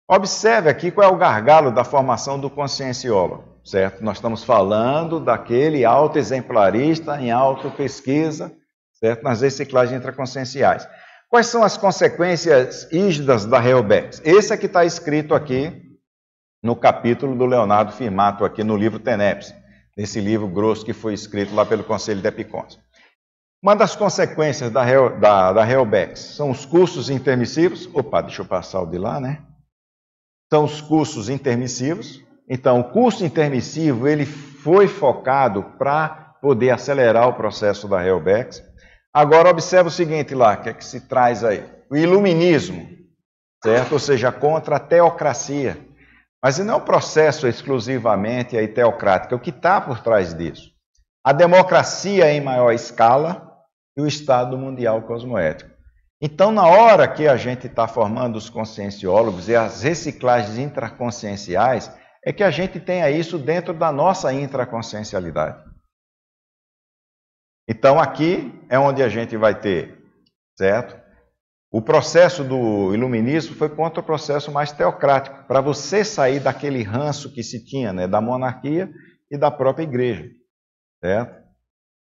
observe aqui qual é o gargalo da formação do conscienciólogo, certo? Nós estamos falando daquele autoexemplarista em autopesquisa, certo? Nas reciclagens intraconscienciais. Quais são as consequências rígidas da Reobex? Esse é que está escrito aqui no capítulo do Leonardo Firmato, aqui no livro Teneps, nesse livro grosso que foi escrito lá pelo Conselho de Epicôncio. Uma das consequências da, da, da Helbex são os custos intermissivos. Opa, deixa eu passar o de lá, né? São os custos intermissivos. Então, o custo intermissivo ele foi focado para poder acelerar o processo da Helbex. Agora, observe o seguinte lá, que é que se traz aí. O iluminismo, certo? Ou seja, contra a teocracia. Mas não é um processo exclusivamente aí teocrático, é o que está por trás disso. A democracia em maior escala e o Estado mundial cosmoético. Então, na hora que a gente está formando os conscienciólogos e as reciclagens intraconscienciais, é que a gente tenha isso dentro da nossa intraconsciencialidade. Então, aqui é onde a gente vai ter, certo? O processo do iluminismo foi contra o processo mais teocrático, para você sair daquele ranço que se tinha né, da monarquia e da própria igreja. Certo?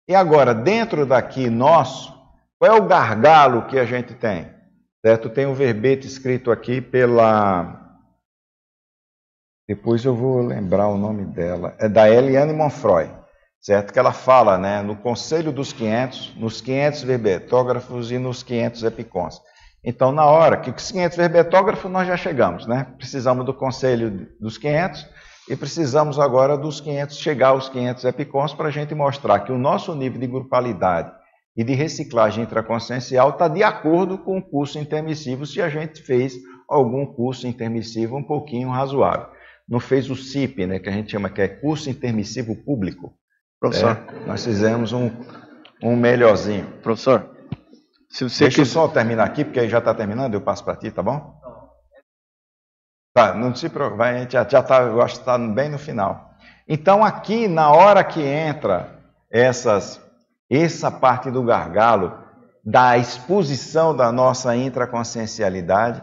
E agora, dentro daqui nosso, qual é o gargalo que a gente tem? Certo? Tem um verbete escrito aqui pela. Depois eu vou lembrar o nome dela. É da Eliane Monfroy, certo? Que ela fala né, no Conselho dos 500, nos 500 verbetógrafos e nos 500 epicons. Então, na hora que os 500 verbetógrafos nós já chegamos, né? Precisamos do conselho dos 500 e precisamos agora dos 500 chegar aos 500 epicons para a gente mostrar que o nosso nível de grupalidade e de reciclagem intraconsciencial está de acordo com o curso intermissivo se a gente fez algum curso intermissivo um pouquinho razoável. Não fez o CIP, né, que a gente chama que é curso intermissivo público. Professor, é, nós fizemos um, um melhorzinho. Professor, se você Deixa quiser... eu só terminar aqui, porque aí já está terminando, eu passo para ti, tá bom? Tá, não se preocupe, já está, eu acho que está bem no final. Então, aqui, na hora que entra essas, essa parte do gargalo, da exposição da nossa intraconsciencialidade,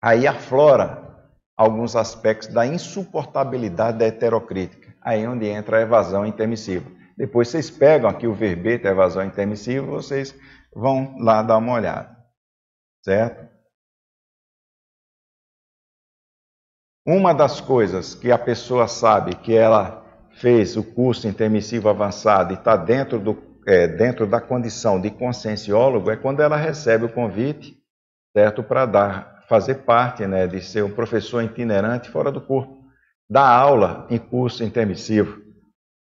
aí aflora alguns aspectos da insuportabilidade da heterocrítica. Aí é onde entra a evasão intermissiva. Depois vocês pegam aqui o verbete, evasão intermissiva, vocês vão lá dar uma olhada. Certo? Uma das coisas que a pessoa sabe que ela fez o curso intermissivo avançado e está dentro, do, é, dentro da condição de conscienciólogo é quando ela recebe o convite, certo, para dar, fazer parte, né, de ser um professor itinerante fora do corpo, dar aula em curso intermissivo.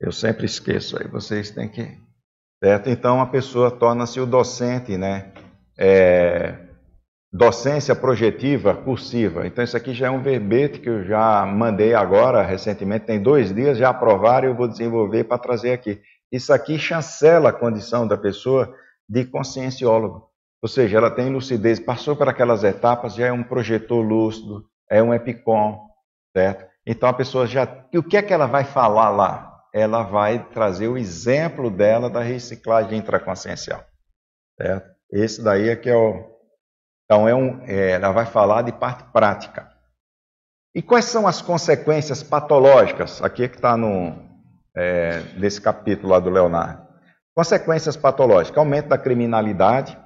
Eu sempre esqueço aí, vocês têm que Certo? Então a pessoa torna-se o docente, né? É, docência projetiva cursiva. Então isso aqui já é um verbete que eu já mandei agora, recentemente, tem dois dias, já aprovaram e eu vou desenvolver para trazer aqui. Isso aqui chancela a condição da pessoa de conscienciólogo. Ou seja, ela tem lucidez, passou por aquelas etapas, já é um projetor lúcido, é um epicom, certo? Então a pessoa já. E o que é que ela vai falar lá? ela vai trazer o exemplo dela da reciclagem intraconsciencial. Certo? Esse daí é que é o. Então, é um, é, ela vai falar de parte prática. E quais são as consequências patológicas? Aqui é que está é, nesse capítulo lá do Leonardo. Consequências patológicas: aumento da criminalidade,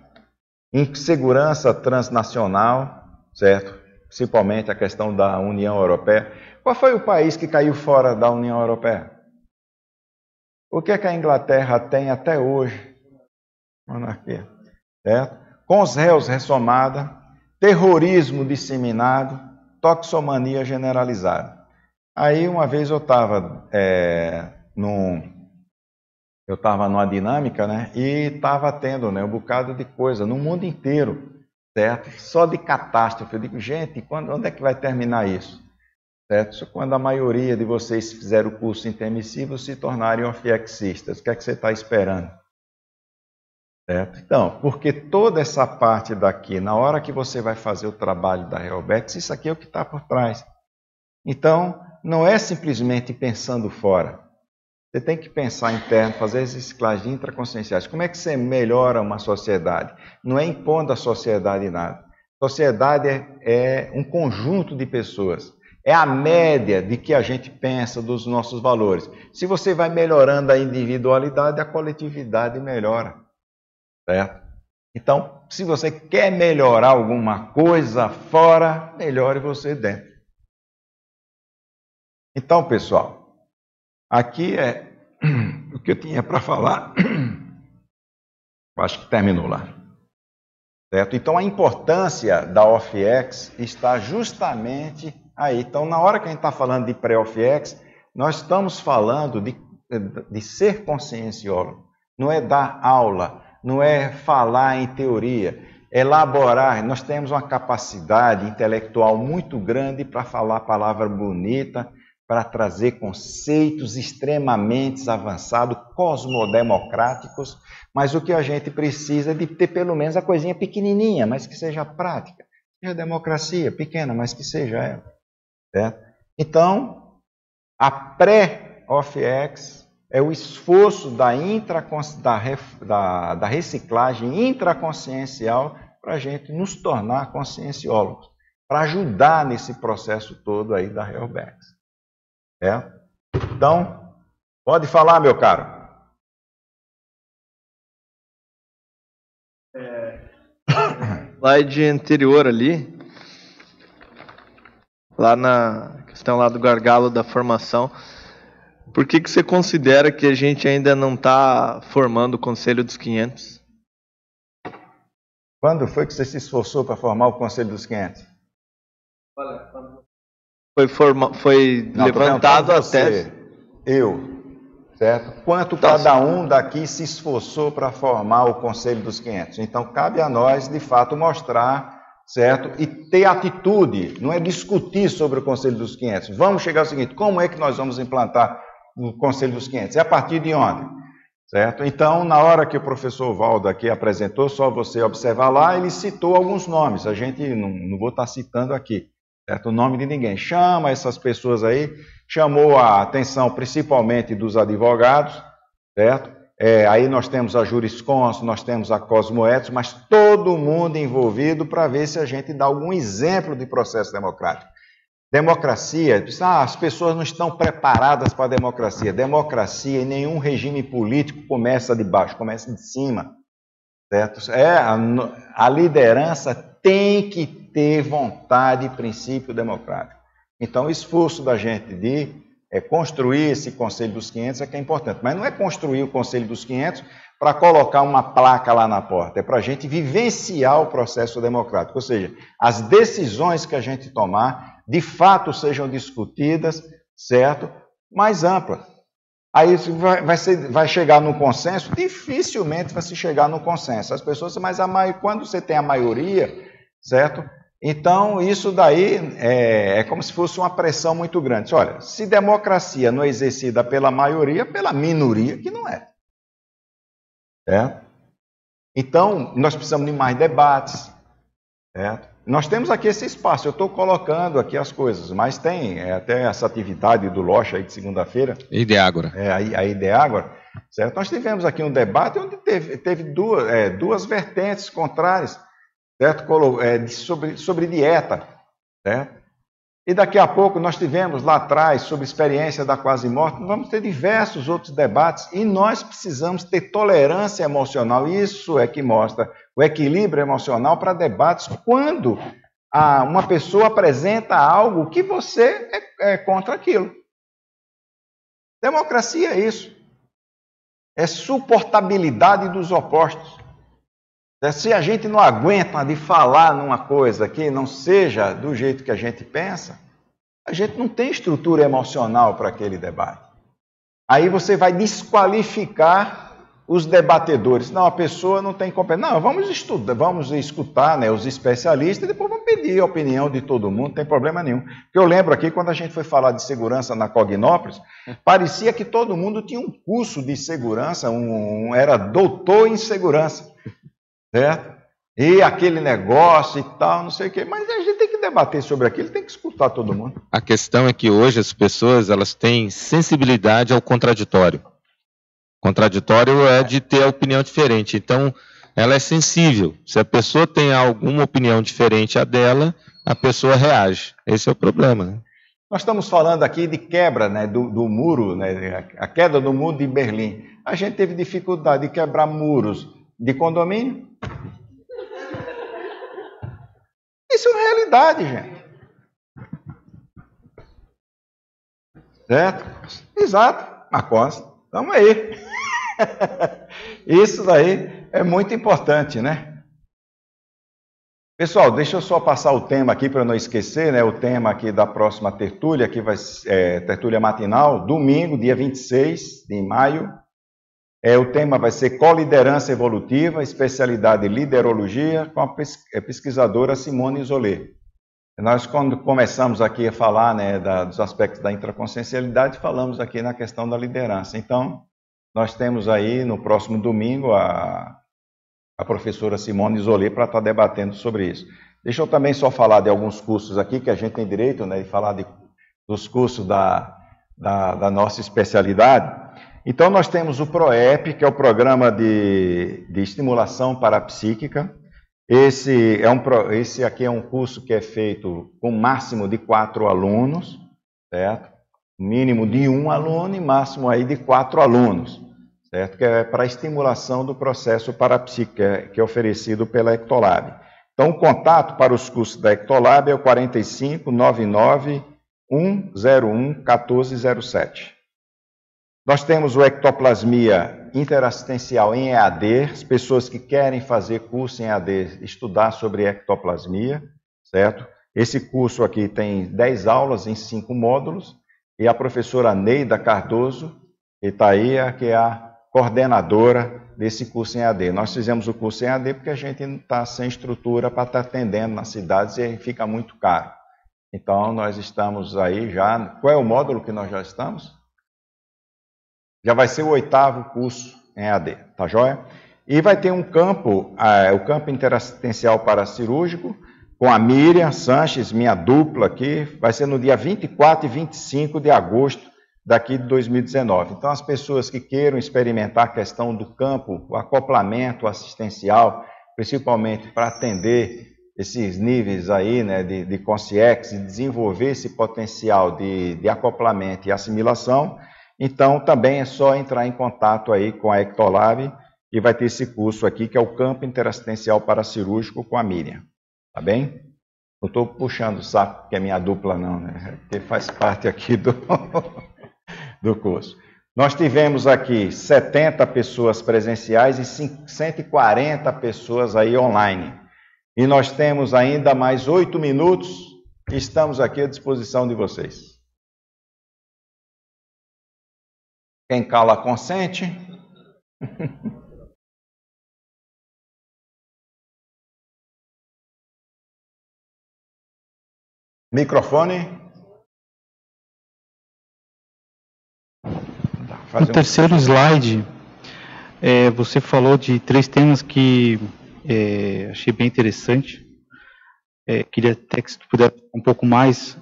insegurança transnacional, certo? Principalmente a questão da União Europeia. Qual foi o país que caiu fora da União Europeia? O que é que a Inglaterra tem até hoje? Monarquia. Certo? Com os réus ressomada, terrorismo disseminado, toxomania generalizada. Aí uma vez eu estava é, num, eu estava numa dinâmica, né? E estava tendo né, um bocado de coisa no mundo inteiro, certo? Só de catástrofe. Eu digo, gente, quando, onde é que vai terminar isso? Certo? Quando a maioria de vocês fizeram o curso intermissivo se tornarem ofiexistas, o que é que você está esperando? Certo? Então, porque toda essa parte daqui, na hora que você vai fazer o trabalho da Helbex, isso aqui é o que está por trás. Então, não é simplesmente pensando fora. Você tem que pensar interno, fazer as reciclagens intraconscienciais. Como é que você melhora uma sociedade? Não é impondo à sociedade nada. Sociedade é, é um conjunto de pessoas é a média de que a gente pensa dos nossos valores. Se você vai melhorando a individualidade, a coletividade melhora. Certo? Então, se você quer melhorar alguma coisa fora, melhore você dentro. Então, pessoal, aqui é o que eu tinha para falar. Acho que terminou lá. Certo? Então, a importância da OFX está justamente aí. Então, na hora que a gente está falando de pré-OFX, nós estamos falando de, de ser conscienciólogo. Não é dar aula, não é falar em teoria, elaborar. Nós temos uma capacidade intelectual muito grande para falar palavra bonita, para trazer conceitos extremamente avançados, cosmodemocráticos, mas o que a gente precisa é de ter pelo menos a coisinha pequenininha, mas que seja prática. Seja democracia, pequena, mas que seja ela. Certo? Então, a pré-OFX é o esforço da, intra, da, da, da reciclagem intraconsciencial para a gente nos tornar conscienciólogos, para ajudar nesse processo todo aí da Helbex. É? Então, pode falar, meu caro. É, slide anterior ali, lá na questão lá do gargalo da formação, por que, que você considera que a gente ainda não está formando o Conselho dos 500? Quando foi que você se esforçou para formar o Conselho dos 500? Olha, foi, forma, foi Não, levantado a tese. Eu, certo? Quanto tá cada um daqui se esforçou para formar o Conselho dos 500. Então, cabe a nós, de fato, mostrar, certo? E ter atitude, não é discutir sobre o Conselho dos 500. Vamos chegar ao seguinte: como é que nós vamos implantar o Conselho dos 500? É a partir de onde? Certo? Então, na hora que o professor Valdo aqui apresentou, só você observar lá, ele citou alguns nomes. A gente não, não vou estar citando aqui certo? O nome de ninguém. Chama essas pessoas aí, chamou a atenção principalmente dos advogados, certo? É, aí nós temos a Jurisconso, nós temos a Cosmoetos, mas todo mundo envolvido para ver se a gente dá algum exemplo de processo democrático. Democracia, ah, as pessoas não estão preparadas para a democracia. Democracia em nenhum regime político começa de baixo, começa de cima. Certo? É, a, a liderança tem que ter vontade e princípio democrático. Então, o esforço da gente de é, construir esse Conselho dos 500 é que é importante. Mas não é construir o Conselho dos 500 para colocar uma placa lá na porta, é para a gente vivenciar o processo democrático. Ou seja, as decisões que a gente tomar, de fato, sejam discutidas, certo? Mais amplas. Aí vai, vai, ser, vai chegar no consenso? Dificilmente vai se chegar no consenso. As pessoas, mas a, quando você tem a maioria, certo? Então, isso daí é, é, como se fosse uma pressão muito grande. Olha, se democracia não é exercida pela maioria, pela minoria, que não é. Certo? Então, nós precisamos de mais debates. Certo? Nós temos aqui esse espaço, eu estou colocando aqui as coisas, mas tem é, até essa atividade do Locha aí de segunda-feira. Ideágora. É, a, a Ideágora. Certo? Nós tivemos aqui um debate onde teve, teve duas, é, duas vertentes contrárias certo? É, sobre, sobre dieta, certo? E daqui a pouco nós tivemos lá atrás sobre experiência da quase morte, vamos ter diversos outros debates e nós precisamos ter tolerância emocional. Isso é que mostra o equilíbrio emocional para debates quando a, uma pessoa apresenta algo que você é, é contra aquilo. Democracia é isso. É suportabilidade dos opostos. É, se a gente não aguenta de falar numa coisa que não seja do jeito que a gente pensa, a gente não tem estrutura emocional para aquele debate. Aí você vai desqualificar os debatedores. Não, a pessoa não tem competência. Não, vamos estudar, vamos escutar né, os especialistas e depois vamos pedir a opinião de todo mundo, não tem problema nenhum. Porque eu lembro aqui, quando a gente foi falar de segurança na Cognópolis, parecia que todo mundo tinha um curso de segurança, um, um era doutor em segurança certo? E aquele negócio e tal, não sei o quê. Mas a gente tem que debater sobre aquilo, tem que escutar todo mundo. A questão é que hoje as pessoas elas têm sensibilidade ao contraditório. Contraditório é de ter a opinião diferente. Então, ela é sensível. Se a pessoa tem alguma opinião diferente à dela, a pessoa reage. Esse é o problema. Né? Nós estamos falando aqui de quebra né, do, do, muro, né, a queda do muro de Berlim. A gente teve dificuldade de quebrar muros de condomínio. Isso é uma realidade, gente. Certo? Exato. Marcos, estamos aí. Isso daí é muito importante, né? Pessoal, deixa eu só passar o tema aqui para não esquecer, né? O tema aqui da próxima tertúlia, que vai é, tertúlia matinal, domingo, dia 26 de maio. É, o tema vai ser Coliderança Evolutiva, especialidade Liderologia, com a é, pesquisadora Simone Isolé. Nós, quando começamos aqui a falar né, da, dos aspectos da intraconsciencialidade, falamos aqui na questão da liderança. Então, nós temos aí no próximo domingo a, a professora Simone Isolé para estar tá debatendo sobre isso. Deixa eu também só falar de alguns cursos aqui que a gente tem direito, né, de falar de, dos cursos da, da, da, nossa especialidade. Então, nós temos o PROEP, que é o Programa de, de Estimulação Parapsíquica, esse, é um, esse aqui é um curso que é feito com máximo de quatro alunos, certo? Mínimo de um aluno e máximo aí de quatro alunos, certo? Que é para estimulação do processo parapsíquico, é, que é oferecido pela Ectolab. Então, o contato para os cursos da Ectolab é o 45 99 101 1407. Nós temos o ectoplasmia interassistencial em EAD, as pessoas que querem fazer curso em EAD, estudar sobre ectoplasmia, certo? Esse curso aqui tem 10 aulas em 5 módulos, e a professora Neida Cardoso, que está aí, é que é a coordenadora desse curso em EAD. Nós fizemos o curso em EAD porque a gente está sem estrutura para estar tá atendendo nas cidades e fica muito caro. Então, nós estamos aí já. Qual é o módulo que nós já estamos? Já vai ser o oitavo curso em AD, tá joia? E vai ter um campo, o campo interassistencial paracirúrgico, com a Miriam Sanches, minha dupla aqui, vai ser no dia 24 e 25 de agosto daqui de 2019. Então, as pessoas que queiram experimentar a questão do campo, o acoplamento assistencial, principalmente para atender esses níveis aí, né, de, de consciência e desenvolver esse potencial de, de acoplamento e assimilação, então, também é só entrar em contato aí com a Ectolab e vai ter esse curso aqui, que é o Campo Interassistencial Paracirúrgico com a Miriam. Tá bem? Não estou puxando o saco, que é minha dupla, não, né? Porque faz parte aqui do, do curso. Nós tivemos aqui 70 pessoas presenciais e 140 pessoas aí online. E nós temos ainda mais oito minutos estamos aqui à disposição de vocês. Quem cala consente. Microfone. No terceiro slide, é, você falou de três temas que é, achei bem interessante. É, queria até que você puder um pouco mais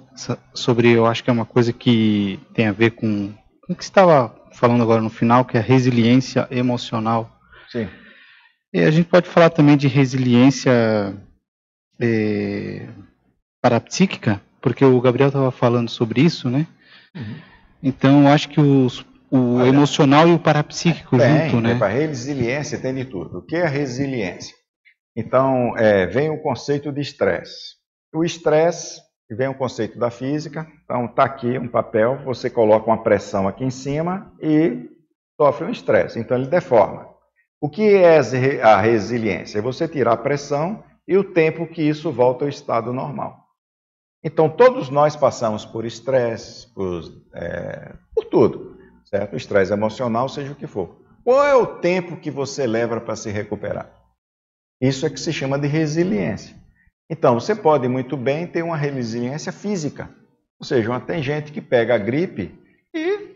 sobre, eu acho que é uma coisa que tem a ver com o que estava falando agora no final, que é a resiliência emocional. Sim. E a gente pode falar também de resiliência é, parapsíquica, porque o Gabriel estava falando sobre isso, né? Uhum. Então, eu acho que os, o Olha, emocional e o parapsíquico tem, junto, né? A resiliência tem de tudo. O que é resiliência? Então, é, vem o conceito de estresse. O estresse e vem o conceito da física. Então, está aqui um papel, você coloca uma pressão aqui em cima e sofre um estresse. Então, ele deforma. O que é a resiliência? É você tirar a pressão e o tempo que isso volta ao estado normal. Então, todos nós passamos por estresse, por, é, por tudo, certo? Estresse emocional, seja o que for. Qual é o tempo que você leva para se recuperar? Isso é que se chama de resiliência. Então, você pode muito bem ter uma resiliência física. Ou seja, tem gente que pega a gripe e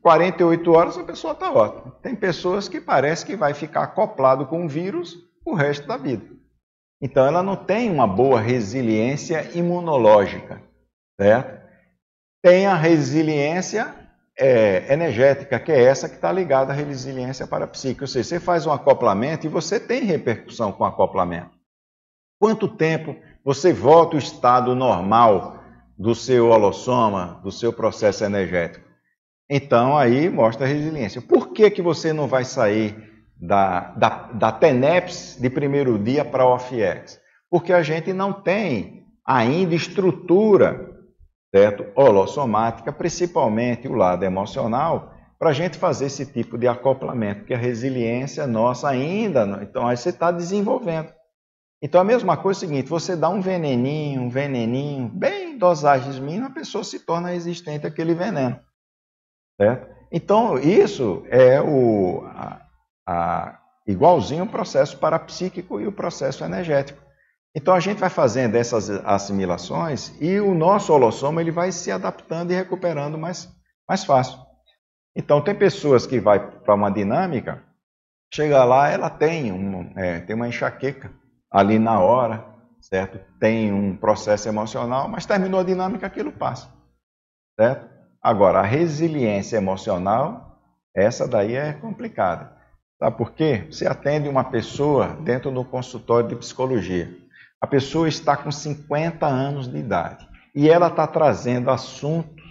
48 horas a pessoa está ótima. Tem pessoas que parece que vai ficar acoplado com o vírus o resto da vida. Então, ela não tem uma boa resiliência imunológica, certo? Tem a resiliência é, energética, que é essa que está ligada à resiliência parapsíquica. Ou seja, você faz um acoplamento e você tem repercussão com o acoplamento. Quanto tempo você volta ao estado normal do seu holossoma, do seu processo energético? Então, aí mostra a resiliência. Por que, que você não vai sair da, da, da TENEPS de primeiro dia para a OFIEX? Porque a gente não tem ainda estrutura certo? holossomática, principalmente o lado emocional, para a gente fazer esse tipo de acoplamento, porque a resiliência nossa ainda, então aí você está desenvolvendo. Então a mesma coisa é o seguinte, você dá um veneninho, um veneninho, bem dosagens mínimas, a pessoa se torna resistente àquele veneno. Certo? Então isso é o, a, a, igualzinho o processo parapsíquico e o processo energético. Então a gente vai fazendo essas assimilações e o nosso holossoma ele vai se adaptando e recuperando mais, mais fácil. Então tem pessoas que vai para uma dinâmica, chega lá, ela tem, um, é, tem uma enxaqueca ali na hora, certo? Tem um processo emocional, mas terminou a dinâmica, aquilo passa, certo? Agora, a resiliência emocional, essa daí é complicada. Sabe por quê? Você atende uma pessoa dentro do consultório de psicologia. A pessoa está com 50 anos de idade e ela está trazendo assuntos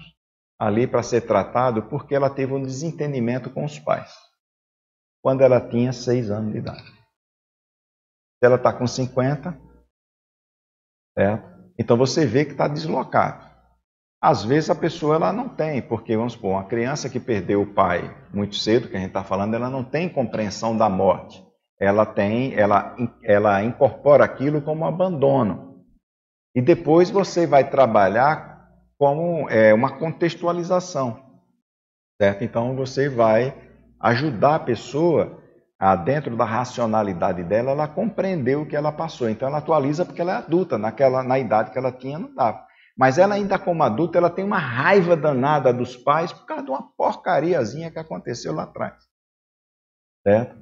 ali para ser tratado porque ela teve um desentendimento com os pais quando ela tinha 6 anos de idade. Ela está com 50, certo? Então você vê que está deslocado. Às vezes a pessoa ela não tem, porque vamos supor, uma criança que perdeu o pai muito cedo, que a gente está falando, ela não tem compreensão da morte ela tem, ela, ela incorpora aquilo como abandono. E depois você vai trabalhar como é, uma contextualização, certo? Então você vai ajudar a pessoa a dentro da racionalidade dela, ela compreender o que ela passou. Então ela atualiza porque ela é adulta, naquela na idade que ela tinha não dava. Mas ela ainda como adulta, ela tem uma raiva danada dos pais por causa de uma porcariazinha que aconteceu lá atrás. Certo?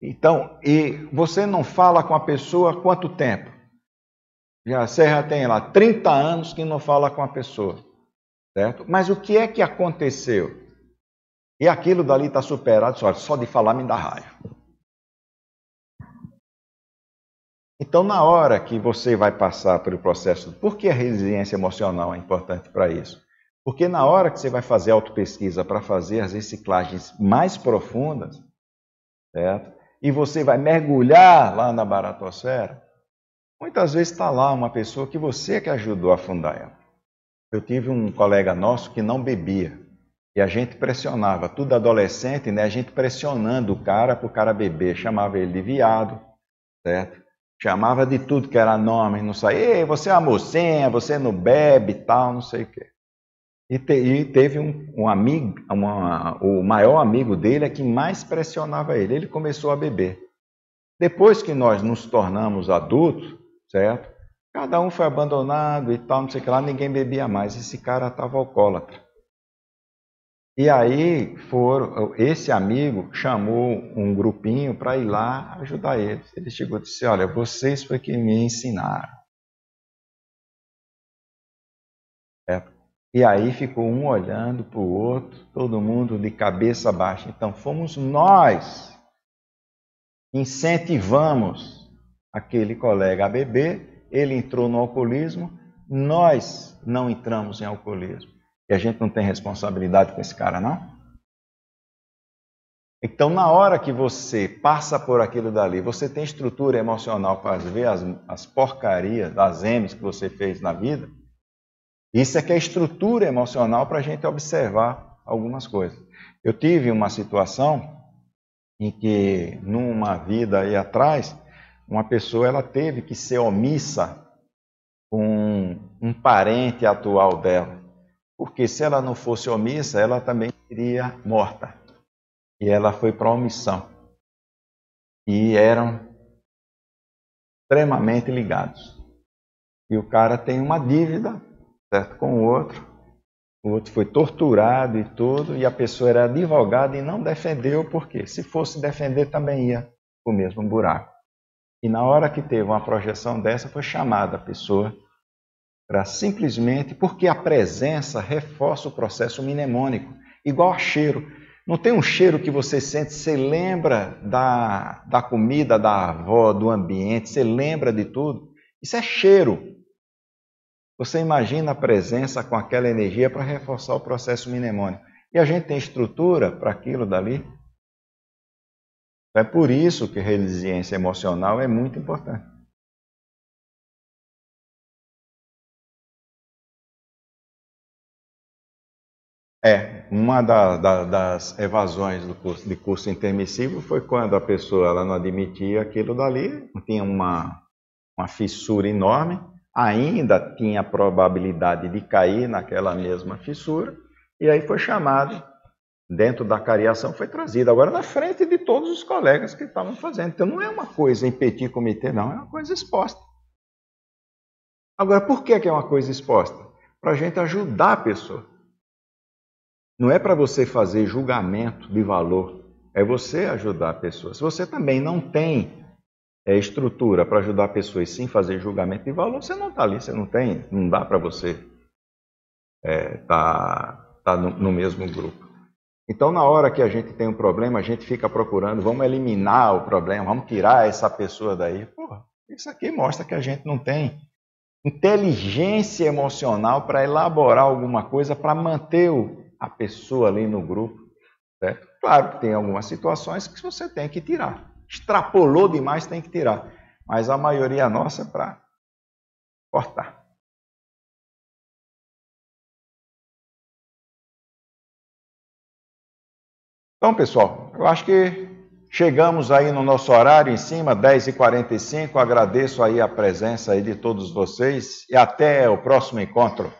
Então, e você não fala com a pessoa há quanto tempo? Já, já tem lá 30 anos que não fala com a pessoa, certo? Mas o que é que aconteceu? E aquilo dali está superado, só, de falar me dá raiva. Então, na hora que você vai passar pelo processo, por que a resiliência emocional é importante para isso? Porque na hora que você vai fazer autopesquisa para fazer as reciclagens mais profundas, certo? e você vai mergulhar lá na baratosfera, muitas vezes está lá uma pessoa que você que ajudou a fundar ela. Eu tive um colega nosso que não bebia. E a gente pressionava, tudo adolescente, né? A gente pressionando o cara para o cara beber. Chamava ele de viado, certo? Chamava de tudo que era nome, não sei. Ei, você é uma mocinha, você não bebe tal, não sei o quê. E, te, e teve um, um amigo, uma, o maior amigo dele é que mais pressionava ele. Ele começou a beber. Depois que nós nos tornamos adultos, certo? Cada um foi abandonado e tal, não sei o que lá, ninguém bebia mais. Esse cara estava alcoólatra. E aí foram, esse amigo chamou um grupinho para ir lá ajudar eles. Ele chegou e disse: Olha, vocês foi que me ensinaram. Certo? E aí ficou um olhando para o outro, todo mundo de cabeça baixa. Então fomos nós incentivamos aquele colega a beber, ele entrou no alcoolismo, nós não entramos em alcoolismo. E a gente não tem responsabilidade com esse cara, não? Então, na hora que você passa por aquilo dali, você tem estrutura emocional para ver as, as porcarias, as M's que você fez na vida, isso é que é estrutura emocional para a gente observar algumas coisas. Eu tive uma situação em que, numa vida aí atrás, uma pessoa ela teve que ser omissa com um parente atual dela. Porque se ela não fosse omissa, ela também seria morta. E ela foi para omissão. E eram extremamente ligados. E o cara tem uma dívida certo? com o outro. O outro foi torturado e tudo, e a pessoa era advogada e não defendeu, porque se fosse defender também ia o mesmo buraco. E na hora que teve uma projeção dessa, foi chamada a pessoa para simplesmente, porque a presença reforça o processo mnemônico, igual a cheiro. Não tem um cheiro que você sente, você lembra da, da comida da avó, do ambiente, você lembra de tudo. Isso é cheiro. Você imagina a presença com aquela energia para reforçar o processo mnemônico. E a gente tem estrutura para aquilo dali. É por isso que resiliência emocional é muito importante. É, uma da, da, das evasões do curso, de curso intermissivo foi quando a pessoa ela não admitia aquilo dali, tinha uma, uma fissura enorme, ainda tinha a probabilidade de cair naquela mesma fissura, e aí foi chamado, dentro da cariação, foi trazido, agora na frente de todos os colegas que estavam fazendo. Então não é uma coisa em petit comitê, não, é uma coisa exposta. Agora, por que é uma coisa exposta? Para a gente ajudar a pessoa. Não é para você fazer julgamento de valor, é você ajudar a pessoa. Se você também não tem é, estrutura para ajudar a pessoa e sim fazer julgamento de valor, você não está ali, você não tem, não dá para você estar é, tá, tá no, no mesmo grupo. Então, na hora que a gente tem um problema, a gente fica procurando, vamos eliminar o problema, vamos tirar essa pessoa daí. Porra, isso aqui mostra que a gente não tem inteligência emocional para elaborar alguma coisa para manter a pessoa ali no grupo. Certo? Claro que tem algumas situações que você tem que tirar. Extrapolou demais, tem que tirar. Mas a maioria nossa é para cortar. Então, pessoal, eu acho que chegamos aí no nosso horário em cima, 10h45. Agradeço aí a presença aí de todos vocês e até o próximo encontro.